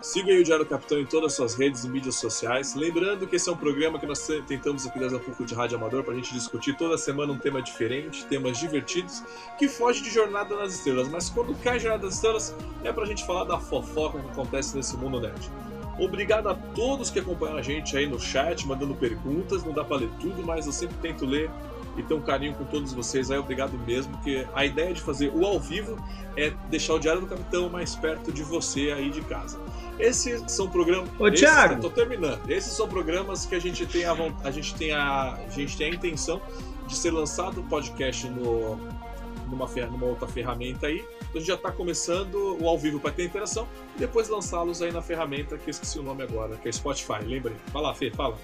Siga aí o Diário do Capitão em todas as suas redes e mídias sociais. Lembrando que esse é um programa que nós tentamos aqui dar um pouco de rádio amador para a gente discutir toda semana um tema diferente, temas divertidos, que foge de Jornada nas Estrelas. Mas quando cai Jornada nas Estrelas, é para a gente falar da fofoca que acontece nesse mundo nerd. Obrigado a todos que acompanham a gente aí no chat, mandando perguntas. Não dá para ler tudo, mas eu sempre tento ler e ter um carinho com todos vocês aí. Obrigado mesmo, porque a ideia de fazer o ao vivo é deixar o Diário do Capitão mais perto de você aí de casa. Esses são programas. Ô, esses, Thiago! Tô terminando. Esses são programas que a gente tem a, a, gente tem a, a gente tem a intenção de ser lançado o podcast no, numa, numa outra ferramenta aí. Então a gente já está começando o ao vivo para ter interação e depois lançá-los aí na ferramenta que eu esqueci o nome agora, que é Spotify. Lembrei. Fala, Fê, fala.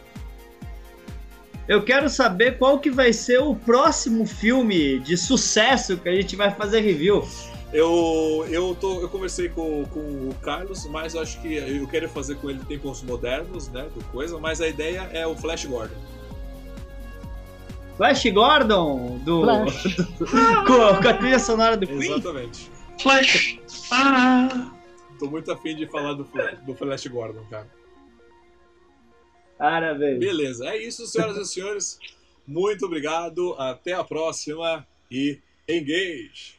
Eu quero saber qual que vai ser o próximo filme de sucesso que a gente vai fazer review. Eu, eu, tô, eu conversei com, com o Carlos, mas eu acho que eu quero fazer com ele tempos modernos, né, do coisa, mas a ideia é o Flash Gordon. Flash Gordon? Do, Flash. do, do com, com, a trilha sonora do Queen? Exatamente. Flash! Ah. Tô muito afim de falar do, do Flash Gordon, cara. Velho. Beleza, é isso, senhoras e senhores. Muito obrigado, até a próxima e engage!